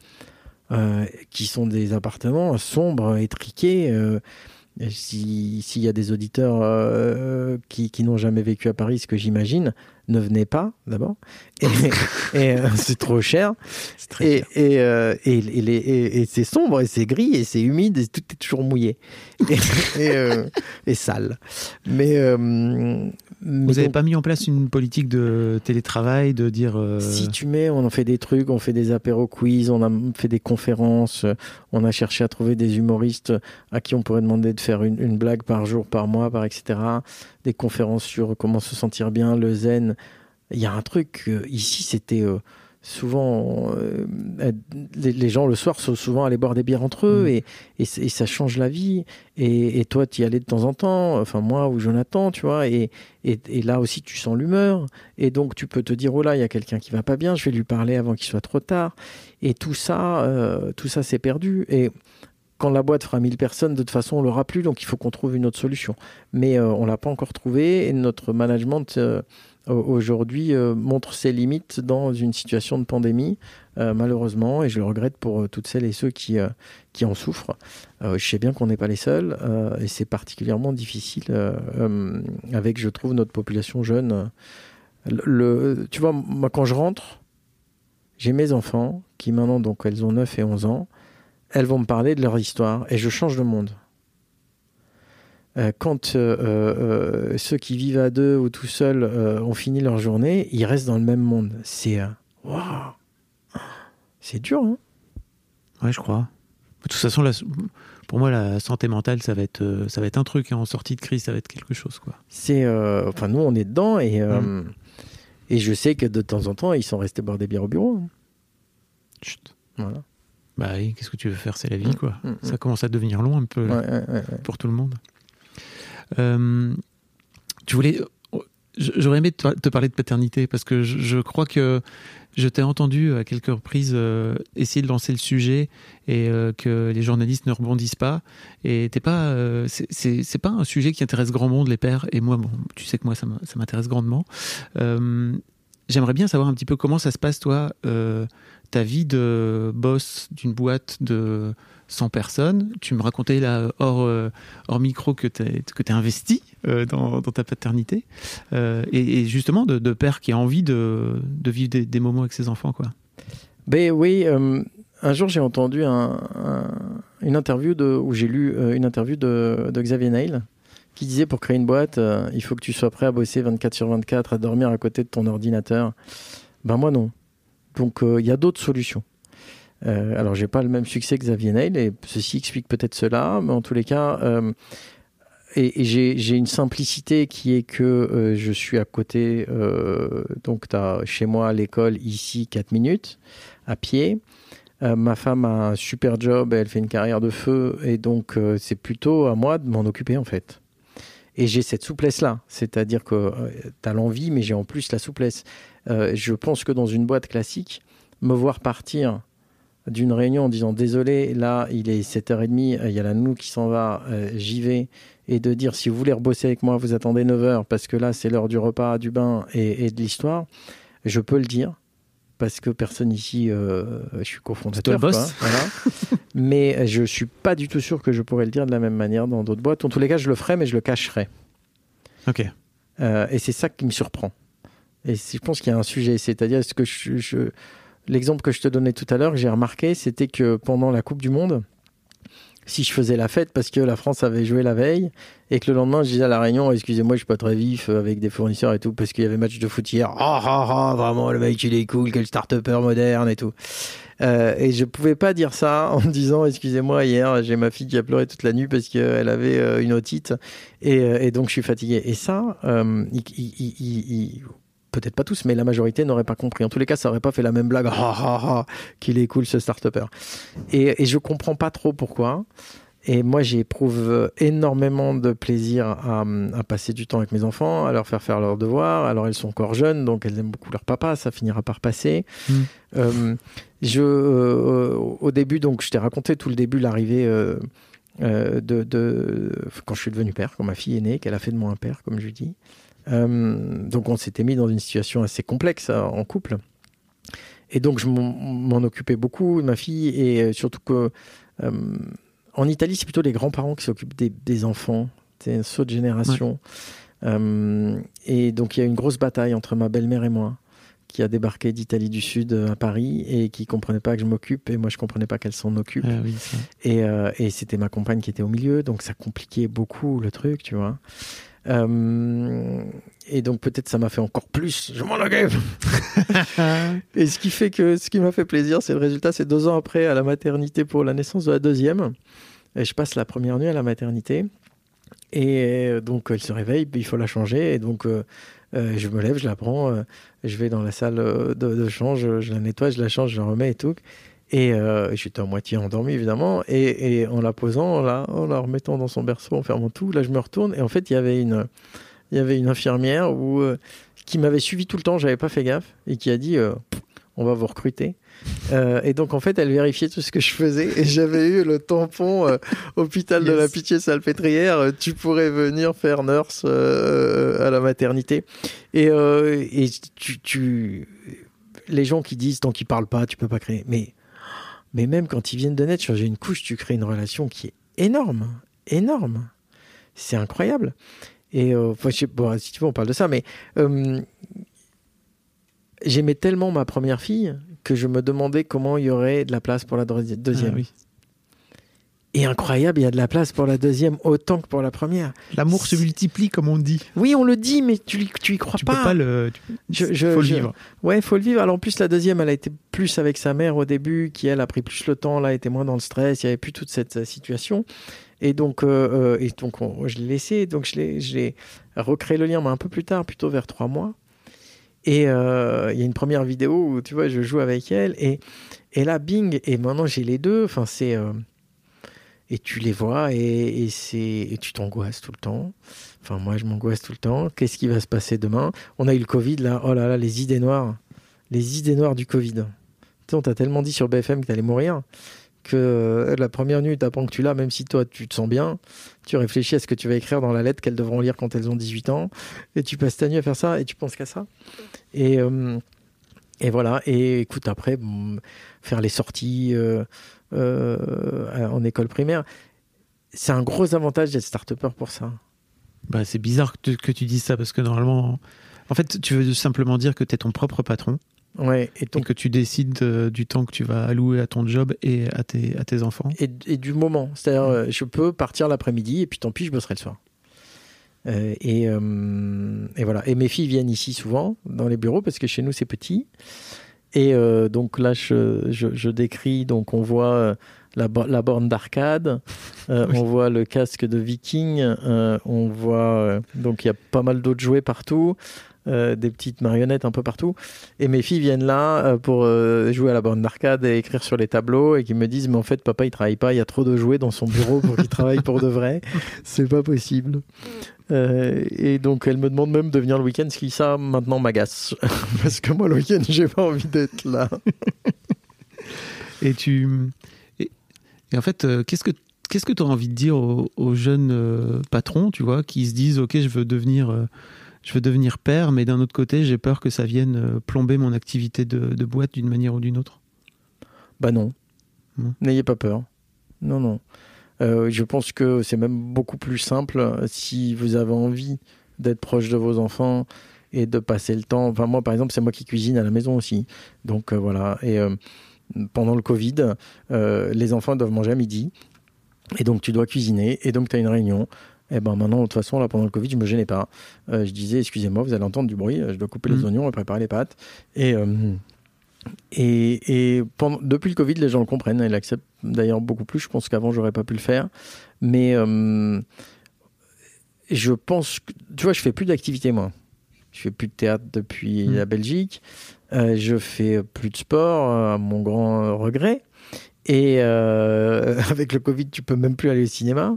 euh, qui sont des appartements sombres, étriqués. euh, si- S'il y a des auditeurs euh, qui, qui n'ont jamais vécu à Paris, ce que j'imagine, ne venez pas d'abord. Et, et, euh, c'est trop cher. C'est très Et, cher. et, euh, et, et c'est sombre, et c'est gris, et c'est humide, et tout est toujours mouillé. Et sale. Mais. Vous n'avez pas mis en place une politique de télétravail, de dire. euh, Si tu mets, on en fait des trucs, on fait des apéros quiz, on a fait des conférences, on a cherché à trouver des humoristes à qui on pourrait demander de faire une, une blague par jour, par mois, par etc. Des conférences sur comment se sentir bien, le zen. Il y a un truc, euh, ici c'était euh, souvent, euh, les, les gens le soir sont souvent allés boire des bières entre eux Mm. et, et, c- et ça change la vie. Et, et toi, tu y allais de temps en temps, enfin moi ou Jonathan, tu vois, et, et, là aussi tu sens l'humeur. Et donc, tu peux te dire, oh là, il y a quelqu'un qui va pas bien, je vais lui parler avant qu'il soit trop tard. Et tout ça, euh, tout ça, c'est perdu. Et quand la boîte fera 1000 personnes, de toute façon, on l'aura plus, donc il faut qu'on trouve une autre solution. Mais euh, on l'a pas encore trouvé et notre management aujourd'hui euh, montre ses limites dans une situation de pandémie, euh, malheureusement, et je le regrette pour euh, toutes celles et ceux qui, qui en souffrent. Je sais bien qu'on n'est pas les seuls, et c'est particulièrement difficile avec, je trouve, notre population jeune. Le- tu vois, moi, quand je rentre, j'ai mes enfants qui maintenant, donc elles ont 9 et 11 ans, elles vont me parler de leur histoire et je change de monde. Euh, quand euh, euh, ceux qui vivent à deux ou tout seuls ont fini leur journée, ils restent dans le même monde. C'est c'est dur. Hein Ouais, je crois. De toute façon, la- pour moi, la santé mentale, ça va être, ça va être un truc. hein. En sortie de crise, ça va être quelque chose. Quoi. c'est, euh, enfin nous on est dedans et euh, et je sais que de temps en temps ils sont restés boire des bières au bureau. hein. Chut. Voilà. Bah oui, qu'est-ce que tu veux faire C'est la vie, quoi. Mm, mm. Ça commence à devenir long un peu Ouais, là, ouais, ouais, ouais. pour tout le monde. Euh, tu voulais. J'aurais aimé te parler de paternité parce que je, crois que je t'ai entendu à quelques reprises euh, essayer de lancer le sujet et euh, que les journalistes ne rebondissent pas. Et t'es pas, c'est- pas un sujet qui intéresse grand monde les pères. Et moi, tu sais que moi ça m'intéresse grandement. J'aimerais bien savoir un petit peu comment ça se passe toi, ta vie de boss d'une boîte de 100 personnes. Tu me racontais là, hors, euh, micro que tu as, investi euh, dans, ta paternité. Euh, et, justement, de, père qui a envie de, vivre des, moments avec ses enfants. Quoi. Ben oui, un jour j'ai entendu une interview de, où j'ai lu une interview de, de, Xavier Nail qui disait pour créer une boîte, il faut que tu sois prêt à bosser 24 sur 24, à dormir à côté de ton ordinateur. Ben moi non. Donc il y a d'autres solutions. Euh, alors, j'ai pas le même succès que Xavier Neil, et ceci explique peut-être cela, mais en tous les cas, euh, et, j'ai une simplicité qui est que euh, je suis à côté, donc tu as chez moi l'école, ici, 4 minutes, à pied. ma femme a un super job, elle fait une carrière de feu, et donc c'est plutôt à moi de m'en occuper en fait. Et j'ai cette souplesse-là, c'est-à-dire que tu as l'envie, mais j'ai en plus la souplesse. je pense que dans une boîte classique, me voir partir d'une réunion en disant désolé, là il est 7h30, il y a la nous qui s'en va, euh, j'y vais, et de dire si vous voulez rebosser avec moi, vous attendez 9h parce que là c'est l'heure du repas, du bain et, de l'histoire, je peux le dire parce que personne ici, euh, je suis cofondateur. Le boss. mais je suis pas du tout sûr que je pourrais le dire de la même manière dans d'autres boîtes. En tous les cas, je le ferai, mais je le cacherai. Ok. Euh, et c'est ça qui me surprend. Et je pense qu'il y a un sujet, c'est-à-dire est-ce que je L'exemple que je te donnais tout à l'heure, j'ai remarqué, c'était que pendant la Coupe du Monde, si je faisais la fête parce que la France avait joué la veille et que le lendemain je disais à la réunion excusez-moi je suis pas très vif euh, avec des fournisseurs et tout parce qu'il y avait match de foot hier. Ah vraiment le mec il est cool quel start-upper moderne et tout euh, et je pouvais pas dire ça en me disant excusez-moi hier j'ai ma fille qui a pleuré toute la nuit parce qu'elle avait euh, une otite et, et, donc je suis fatigué et ça il, peut-être pas tous, mais la majorité n'aurait pas compris. En tous les cas, ça aurait pas fait la même blague. Qu'il est cool ce start-upper. Et, et je comprends pas trop pourquoi. Et moi, j'éprouve énormément de plaisir à, passer du temps avec mes enfants, à leur faire faire leurs devoirs. Alors, elles sont encore jeunes, donc elles aiment beaucoup leur papa. Ça finira par passer. Hmm. Euh, je, euh, au début, donc, je t'ai raconté tout le début, l'arrivée euh, de, de, quand je suis devenu père, quand ma fille est née, qu'elle a fait de moi un père, comme je lui dis. Euh, donc on s'était mis dans une situation assez complexe euh, en couple. Et donc je m'en occupais beaucoup de ma fille et euh, surtout que en Italie c'est plutôt les grands-parents qui s'occupent des, enfants. C'est une saut de génération. et donc il y a une grosse bataille entre ma belle-mère et moi qui a débarqué d'Italie du Sud à Paris et qui comprenait pas que je m'occupe et moi je comprenais pas qu'elle s'en occupe. Ah et, et c'était ma compagne qui était au milieu, donc ça compliquait beaucoup le truc, tu vois. Euh, et donc peut-être ça m'a fait encore plus, je m'en occupe. et ce qui fait que ce qui m'a fait plaisir, c'est le résultat, c'est deux ans après à la maternité pour la naissance de la deuxième. Et je passe la première nuit à la maternité. Et euh, donc elle se réveille, il faut la changer. Et donc euh, je me lève, je la prends, je vais dans la salle de, de change, je la nettoie, je la change, je la remets et tout. Et euh, j'étais à moitié endormi, évidemment. Et, en la posant, là, en la remettant dans son berceau, en fermant tout, là, je me retourne. Et en fait, il y avait une, il y avait une infirmière où, euh, qui m'avait suivi tout le temps, j'avais pas fait gaffe, et qui a dit euh, On va vous recruter. et donc, en fait, elle vérifiait tout ce que je faisais. Et j'avais eu le tampon hôpital de la Pitié Salpêtrière. Tu pourrais venir faire nurse à la maternité. Et, et tu, tu, les gens qui disent tant qu'ils parlent pas, tu peux pas créer. Mais mais même quand ils viennent de naître, changer une couche, tu crées une relation qui est énorme, énorme. C'est incroyable. Et euh, bon, si tu veux, on parle de ça, mais euh, j'aimais tellement ma première fille que je me demandais comment il y aurait de la place pour la deuxième. Ah. Et incroyable, il y a de la place pour la deuxième autant que pour la première. L'amour se multiplie, comme on dit. Oui, on le dit, mais tu, tu y crois tu pas. Peux pas le... Je, faut le vivre. Ouais, faut le vivre. Alors en plus, la deuxième, elle a été plus avec sa mère au début, qui elle a pris plus le temps, là, était moins dans le stress, il y avait plus toute cette euh, situation. Et donc, euh, euh, et donc je l'ai laissé, donc je l'ai recréé le lien, mais un peu plus tard, plutôt vers trois mois. Et il y a une première vidéo où, tu vois, je joue avec elle, et, et là, bing, et maintenant j'ai les deux. Enfin, c'est et tu les vois et, c'est tu t'angoisses tout le temps. Enfin moi je m'angoisse tout le temps. Qu'est-ce qui va se passer demain? On a eu le Covid là. Oh là là les idées noires, les idées noires du Covid. Tu on t'a tellement dit sur BFM que t'allais mourir que euh, la première nuit t'apprends que tu l'as, même si toi tu te sens bien, tu réfléchis à ce que tu vas écrire dans la lettre qu'elles devront lire quand elles ont 18 ans et tu passes ta nuit à faire ça et tu penses qu'à ça. Et euh, Et voilà. Et écoute, après, faire les sorties euh, en école primaire, c'est un gros avantage d'être start pour ça. Bah, c'est bizarre que tu, que tu dises ça parce que normalement, en fait, tu veux simplement dire que tu es ton propre patron. Ouais, et, que tu décides euh, du temps que tu vas allouer à ton job et à tes, à tes enfants. Et, du moment. C'est-à-dire, euh, je peux partir l'après-midi et puis tant pis, je bosserai le soir. Euh, et, et, voilà. Et mes filles viennent ici souvent, dans les bureaux, parce que chez nous, c'est petit. Et donc là, je, je, je, décris, donc on voit la, la borne d'arcade, on voit le casque de viking, on voit, donc il y a pas mal d'autres jouets partout. Euh, des petites marionnettes un peu partout. Et mes filles viennent là euh, pour euh, jouer à la borne d'arcade et écrire sur les tableaux et qui me disent mais en fait papa il travaille pas, il y a trop de jouets dans son bureau pour qu'il travaille pour de vrai. C'est pas possible. et donc elle me demande même de venir le week-end, ce qui ça maintenant m'agace parce que moi le week-end j'ai pas envie d'être là. et tu et, en fait qu'est-ce que qu'est-ce que tu as envie de dire aux, aux jeunes patrons, tu vois, qui se disent ok je veux devenir je veux devenir père, mais d'un autre côté, j'ai peur que ça vienne euh, plomber mon activité de, boîte d'une manière ou d'une autre. Bah non. N'ayez pas peur. Non, non. Euh, je pense que c'est même beaucoup plus simple euh, si vous avez envie d'être proche de vos enfants et de passer le temps. Enfin, moi, par exemple, c'est moi qui cuisine à la maison aussi. Donc voilà. Et pendant le Covid, les enfants doivent manger à midi. Et donc, tu dois cuisiner. Et donc, tu as une réunion. Eh ben maintenant, de toute façon, là, pendant le Covid, je me gênais pas. Euh, je disais, excusez-moi, vous allez entendre du bruit, euh, je dois couper les mm. oignons et préparer les pâtes. Et, euh, et, et pendant, depuis le Covid, les gens le comprennent, ils l'acceptent d'ailleurs beaucoup plus. Je pense qu'avant, j'aurais pas pu le faire. Mais je pense que, tu vois, je fais plus d'activité, moi. Je fais plus de théâtre depuis mm. la Belgique. je fais plus de sport, à mon grand regret. Et avec le Covid, tu peux même plus aller au cinéma.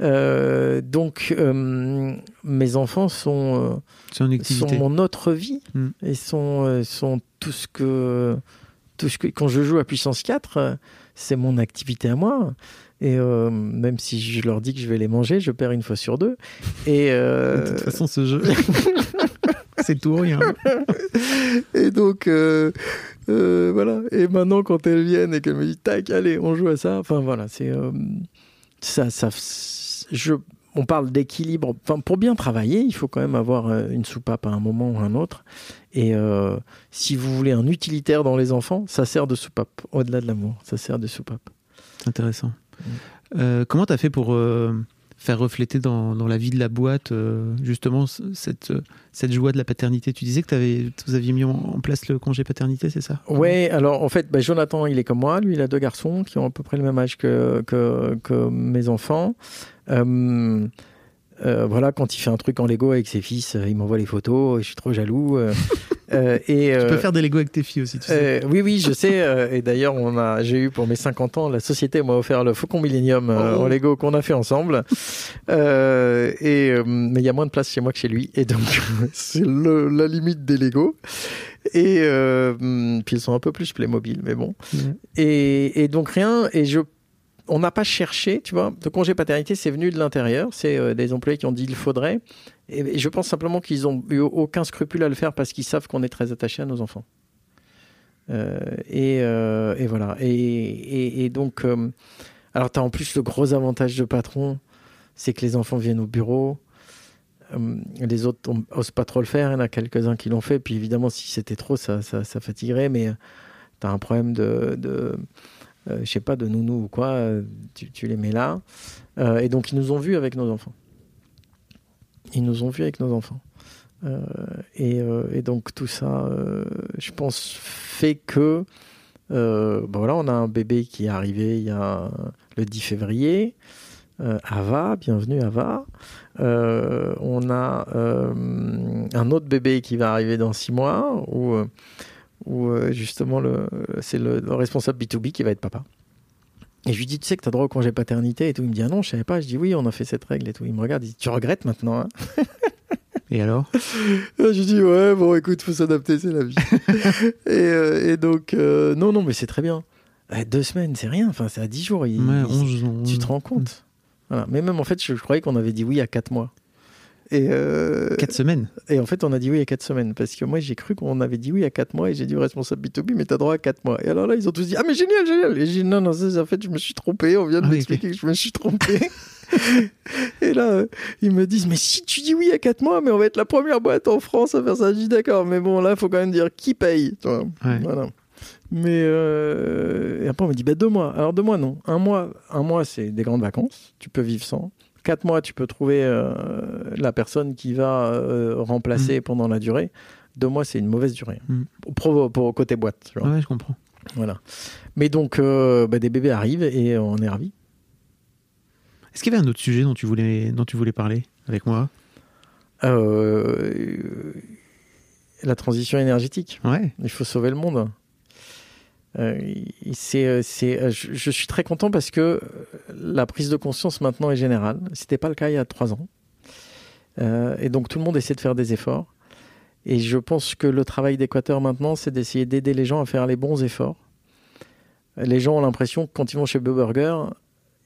Euh, donc, euh, mes enfants sont, euh, sont mon autre vie hmm. et sont, sont tout ce que. Tout ce que quand je joue à puissance 4, c'est mon activité à moi. Et même si je leur dis que je vais les manger, je perds une fois sur deux. Et De toute façon, ce jeu, c'est tout rien. et donc, voilà. Et maintenant, quand elles viennent et qu'elles me disent, tac, allez, on joue à ça. Enfin, voilà, c'est ça, ça, je, on parle d'équilibre. Enfin, pour bien travailler, il faut quand même avoir euh, une soupape à un moment ou un autre. Et euh, si vous voulez un utilitaire dans les enfants, ça sert de soupape. Au-delà de l'amour, ça sert de soupape. Intéressant. Mm. Euh, comment tu as fait pour faire refléter dans, dans, la vie de la boîte justement cette, cette joie de la paternité? Tu disais que avais, vous aviez mis en place le congé paternité, c'est ça? Oui, alors en fait, bah, Jonathan, il est comme moi. Lui, il a deux garçons qui ont à peu près le même âge que, que, que mes enfants. Euh, euh, voilà, quand il fait un truc en Lego avec ses fils, euh, il m'envoie les photos, je suis trop jaloux. et, tu peux faire des Lego avec tes filles aussi, tu sais. oui, oui, je sais. et d'ailleurs, on a, j'ai eu pour mes 50 ans, la société m'a offert le Faucon Millennium oh. en Lego qu'on a fait ensemble. et, mais il y a moins de place chez moi que chez lui. Et donc, c'est la limite des Lego. Et puis ils sont un peu plus Playmobil, mais bon. Et, et donc rien. Et je on n'a pas cherché, tu vois. Le congé paternité, c'est venu de l'intérieur. C'est euh, des employés qui ont dit il faudrait. Et, je pense simplement qu'ils n'ont eu aucun scrupule à le faire parce qu'ils savent qu'on est très attaché à nos enfants. Euh, euh, et, voilà. Et, donc, alors tu as en plus le gros avantage de patron, c'est que les enfants viennent au bureau. les autres n'osent pas trop le faire. Il y en a quelques-uns qui l'ont fait. Puis évidemment, si c'était trop, ça, fatiguerait. Mais tu as un problème de euh, je sais pas, de nounou ou quoi, euh, tu, les mets là. Euh, et donc, ils nous ont vus avec nos enfants. Ils nous ont vus avec nos enfants. Et, donc, tout ça, je pense, fait que. Ben voilà, on a un bébé qui est arrivé il y a le 10 février. Ava, bienvenue Ava. on a un autre bébé qui va arriver dans six mois, où où euh, justement c'est le, responsable B2B qui va être papa. Et je lui dis, tu sais que tu as droit au congé paternité et tout. Il me dit, ah non, je savais pas. Je dis, oui, on a fait cette règle et tout. Il me regarde, il dit, tu regrettes maintenant hein Et alors? Je dis, ouais, bon, écoute, faut s'adapter, c'est la vie. Euh, et, donc, euh, non, non, mais c'est très bien. deux semaines, c'est rien. Enfin, c'est à dix jours. Il, ouais, 11, tu te rends compte voilà. Mais même, en fait, je, croyais qu'on avait dit oui à quatre mois. Et, euh, 4 semaines. et en fait, on a dit oui à 4 semaines. Parce que moi, j'ai cru qu'on avait dit oui à 4 mois. Et j'ai dit au responsable B2B, mais t'as droit à 4 mois. Et alors là, ils ont tous dit, ah, mais génial, génial. Et j'ai dit, non, non, ça, en fait, je me suis trompé. On vient de Ah m'expliquer que je me suis trompé. et là, euh, ils me disent, mais si tu dis oui à 4 mois, mais on va être la première boîte en France à faire ça. Je dis, d'accord. Mais bon, là, il faut quand même dire qui paye. Ouais. Voilà. Mais euh, et après, on me dit, bah, deux mois. Alors, deux mois, non. Un mois, un mois c'est des grandes vacances. Tu peux vivre sans. Quatre mois, tu peux trouver euh, la personne qui va euh, remplacer pendant la durée. Deux mois, c'est une mauvaise durée. Mm. Pour, pour côté boîte. Ouais, je comprends. Voilà. Mais donc, euh, bah, des bébés arrivent et on est ravis. Est-ce qu'il y avait un autre sujet dont tu voulais, dont tu voulais parler avec moi? La transition énergétique. Ouais. Il faut sauver le monde. Euh, euh, c'est, euh, je, suis très content parce que la prise de conscience maintenant est générale. C'était pas le cas il y a trois ans. Et donc tout le monde essaie de faire des efforts. Et je pense que le travail d'Équateur maintenant, c'est d'essayer d'aider les gens à faire les bons efforts. Les gens ont l'impression que quand ils vont chez Burger,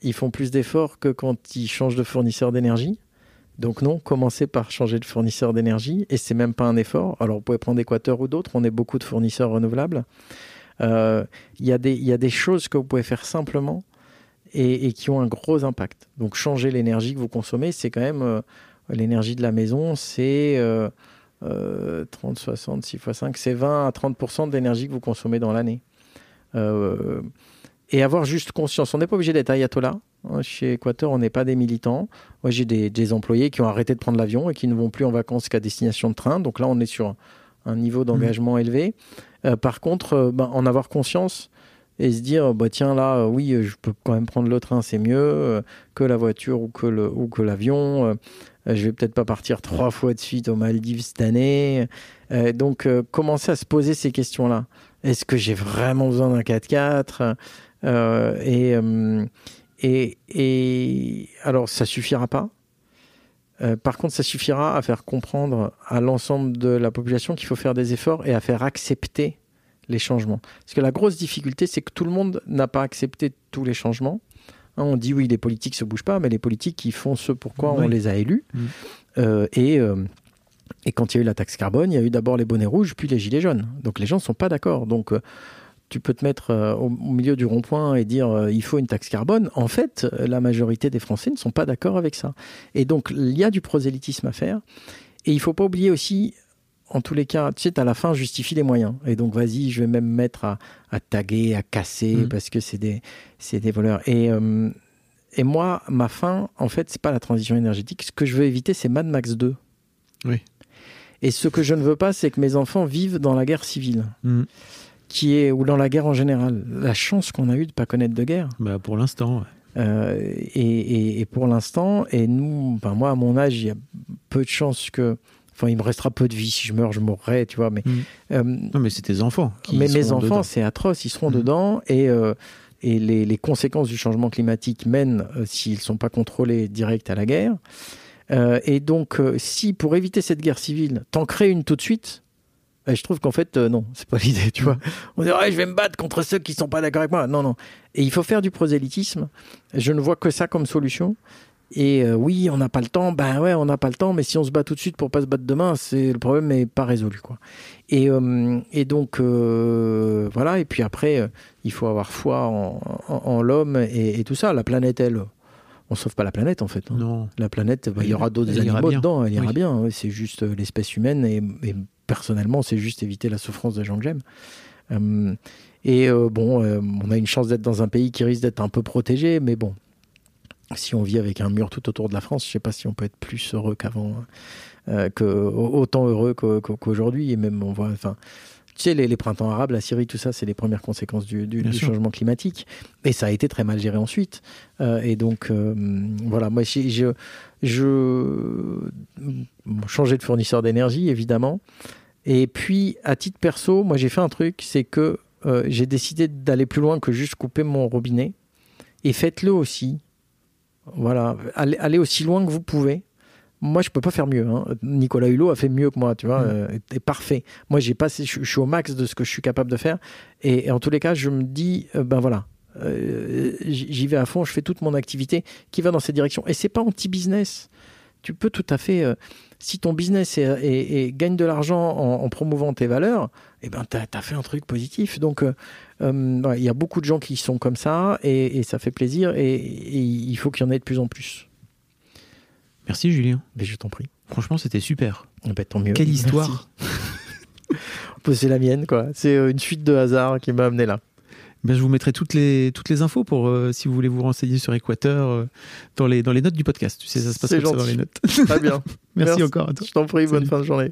ils font plus d'efforts que quand ils changent de fournisseur d'énergie. Donc non, commencez par changer de fournisseur d'énergie et c'est même pas un effort. Alors vous pouvez prendre Équateur ou d'autres, on est beaucoup de fournisseurs renouvelables. Euh, Il y, a des- il y a des choses que vous pouvez faire simplement et, qui ont un gros impact. Donc changer l'énergie que vous consommez, c'est quand même euh, l'énergie de la maison, c'est euh, euh, 30, 60, 6 x 5, c'est 20 à 30% de l'énergie que vous consommez dans l'année. Euh, et avoir juste conscience. On n'est pas obligé d'être ayatollah. hein. Chez Équateur, on n'est pas des militants. Moi, j'ai des employés qui ont arrêté de prendre l'avion et qui ne vont plus en vacances qu'à destination de train. Donc là, on est sur un niveau d'engagement élevé. Euh, par contre, euh, ben, en avoir conscience et se dire, bah, tiens, là, euh, oui, je peux quand même prendre le train, c'est mieux que la voiture ou que, l'avion. Je vais peut-être pas partir trois fois de suite aux Maldives cette année. Donc, commencer à se poser ces questions-là. Est-ce que j'ai vraiment besoin d'un 4x4 Euh, et, euh, et, et alors, ça suffira pas. Euh, par contre, ça suffira à faire comprendre à l'ensemble de la population qu'il faut faire des efforts et à faire accepter les changements. Parce que la grosse difficulté, c'est que tout le monde n'a pas accepté tous les changements. Hein, on dit oui, les politiques se bougent pas, mais les politiques, ils font ce pourquoi on les a élus. Euh, et, euh, et quand il y a eu la taxe carbone, il y a eu d'abord les bonnets rouges, puis les gilets jaunes. Donc les gens ne sont pas d'accord. Donc tu peux te mettre euh, au, milieu du rond-point et dire euh, il faut une taxe carbone. En fait, euh, la majorité des Français ne sont pas d'accord avec ça. Et donc il y a du prosélytisme à faire. Et il ne faut pas oublier aussi, en tous les cas, tu sais, à la fin, justifie les moyens. Et donc vas-y, je vais même mettre à, à taguer, à casser, Mm. parce que c'est des, des voleurs. Et, euh, et moi, ma fin, en fait, c'est pas la transition énergétique. Ce que je veux éviter, c'est Mad Max 2. Oui. Et ce que je ne veux pas, c'est que mes enfants vivent dans la guerre civile, Mm. Qui est ou dans la guerre en général. La chance qu'on a eue de pas connaître de guerre. Bah, pour l'instant, ouais. Euh, et, et- et pour l'instant, et nous, enfin moi à mon âge, il y a peu de chances que, enfin il me restera peu de vie si je meurs, je mourrai, tu vois. Mais Mm. euh, Non, mais c'est tes enfants. Qui mais mes enfants, c'est atroce, ils seront Mhm. dedans et, euh, et les, les conséquences du changement climatique mènent, euh, s'ils ne sont pas contrôlés, direct à la guerre. Et donc, si pour éviter cette guerre civile, t'en crées une tout de suite, euh, je trouve qu'en fait, euh, non, c'est pas l'idée, tu vois. On dit, ouais, je vais me battre contre ceux qui sont pas d'accord avec moi. Non, non. Et il faut faire du prosélytisme. Je ne vois que ça comme solution. Et euh, oui, on n'a pas le temps. Ben ouais, on n'a pas le temps. Mais si on se bat tout de suite pour pas se battre demain, c'est le problème n'est pas résolu, quoi. Et, euh, et donc euh, voilà. Et puis après, il faut avoir foi en, en- en l'homme et, et tout ça. La planète, elle, on sauve pas la planète en fait. hein. Non. La planète, bah, il y aura d'autres animaux dedans. Elle ira Oui. bien. C'est juste l'espèce humaine et, et personnellement, c'est juste éviter la souffrance des gens que j'aime. Euh, et euh, bon, euh, on a une chance d'être dans un pays qui risque d'être un peu protégé, mais bon, si on vit avec un mur tout autour de la France, je sais pas si on peut être plus heureux qu'avant, autant heureux qu'au- qu'au- qu'aujourd'hui. Et même on voit, enfin, tu sais, les, les printemps arabes, la Syrie, tout ça, c'est les premières conséquences du, changement climatique. Et ça a été très mal géré ensuite. Euh, et donc, euh, voilà, moi, je, je de fournisseur d'énergie, évidemment. Et puis, à titre perso, moi, j'ai fait un truc, c'est que euh, j'ai décidé d'aller plus loin que juste couper mon robinet. Et faites-le aussi. Voilà, allez, allez aussi loin que vous pouvez. Moi, je peux pas faire mieux. hein. Nicolas Hulot a fait mieux que moi, tu vois, Mm. euh, est, est parfait. Moi, j'ai passé, je, je suis au max de ce que je suis capable de faire. Et, et en tous les cas, je me dis, euh, ben voilà, euh, j'y vais à fond, je fais toute mon activité qui va dans cette direction. Et c'est pas anti-business. tu peux tout à fait, si ton business est, gagne de l'argent en, promouvant tes valeurs, eh ben, tu as, fait un truc positif. Donc, il y a beaucoup de gens qui sont comme ça et, ça fait plaisir et, il faut qu'il y en ait de plus en plus. Merci Julien. Mais je t'en prie. Franchement, c'était super. Eh ben, tant mieux. Quelle histoire. c'est la mienne, quoi. C'est une suite de hasard qui m'a amené là. Ben, je vous mettrai toutes les, toutes les infos pour euh, si vous voulez vous renseigner sur Équateur euh, dans, les, dans les notes du podcast. Tu sais, ça se passe comme ça dans les notes. Très bien. Merci, encore à toi. Je t'en prie, bonne fin de journée.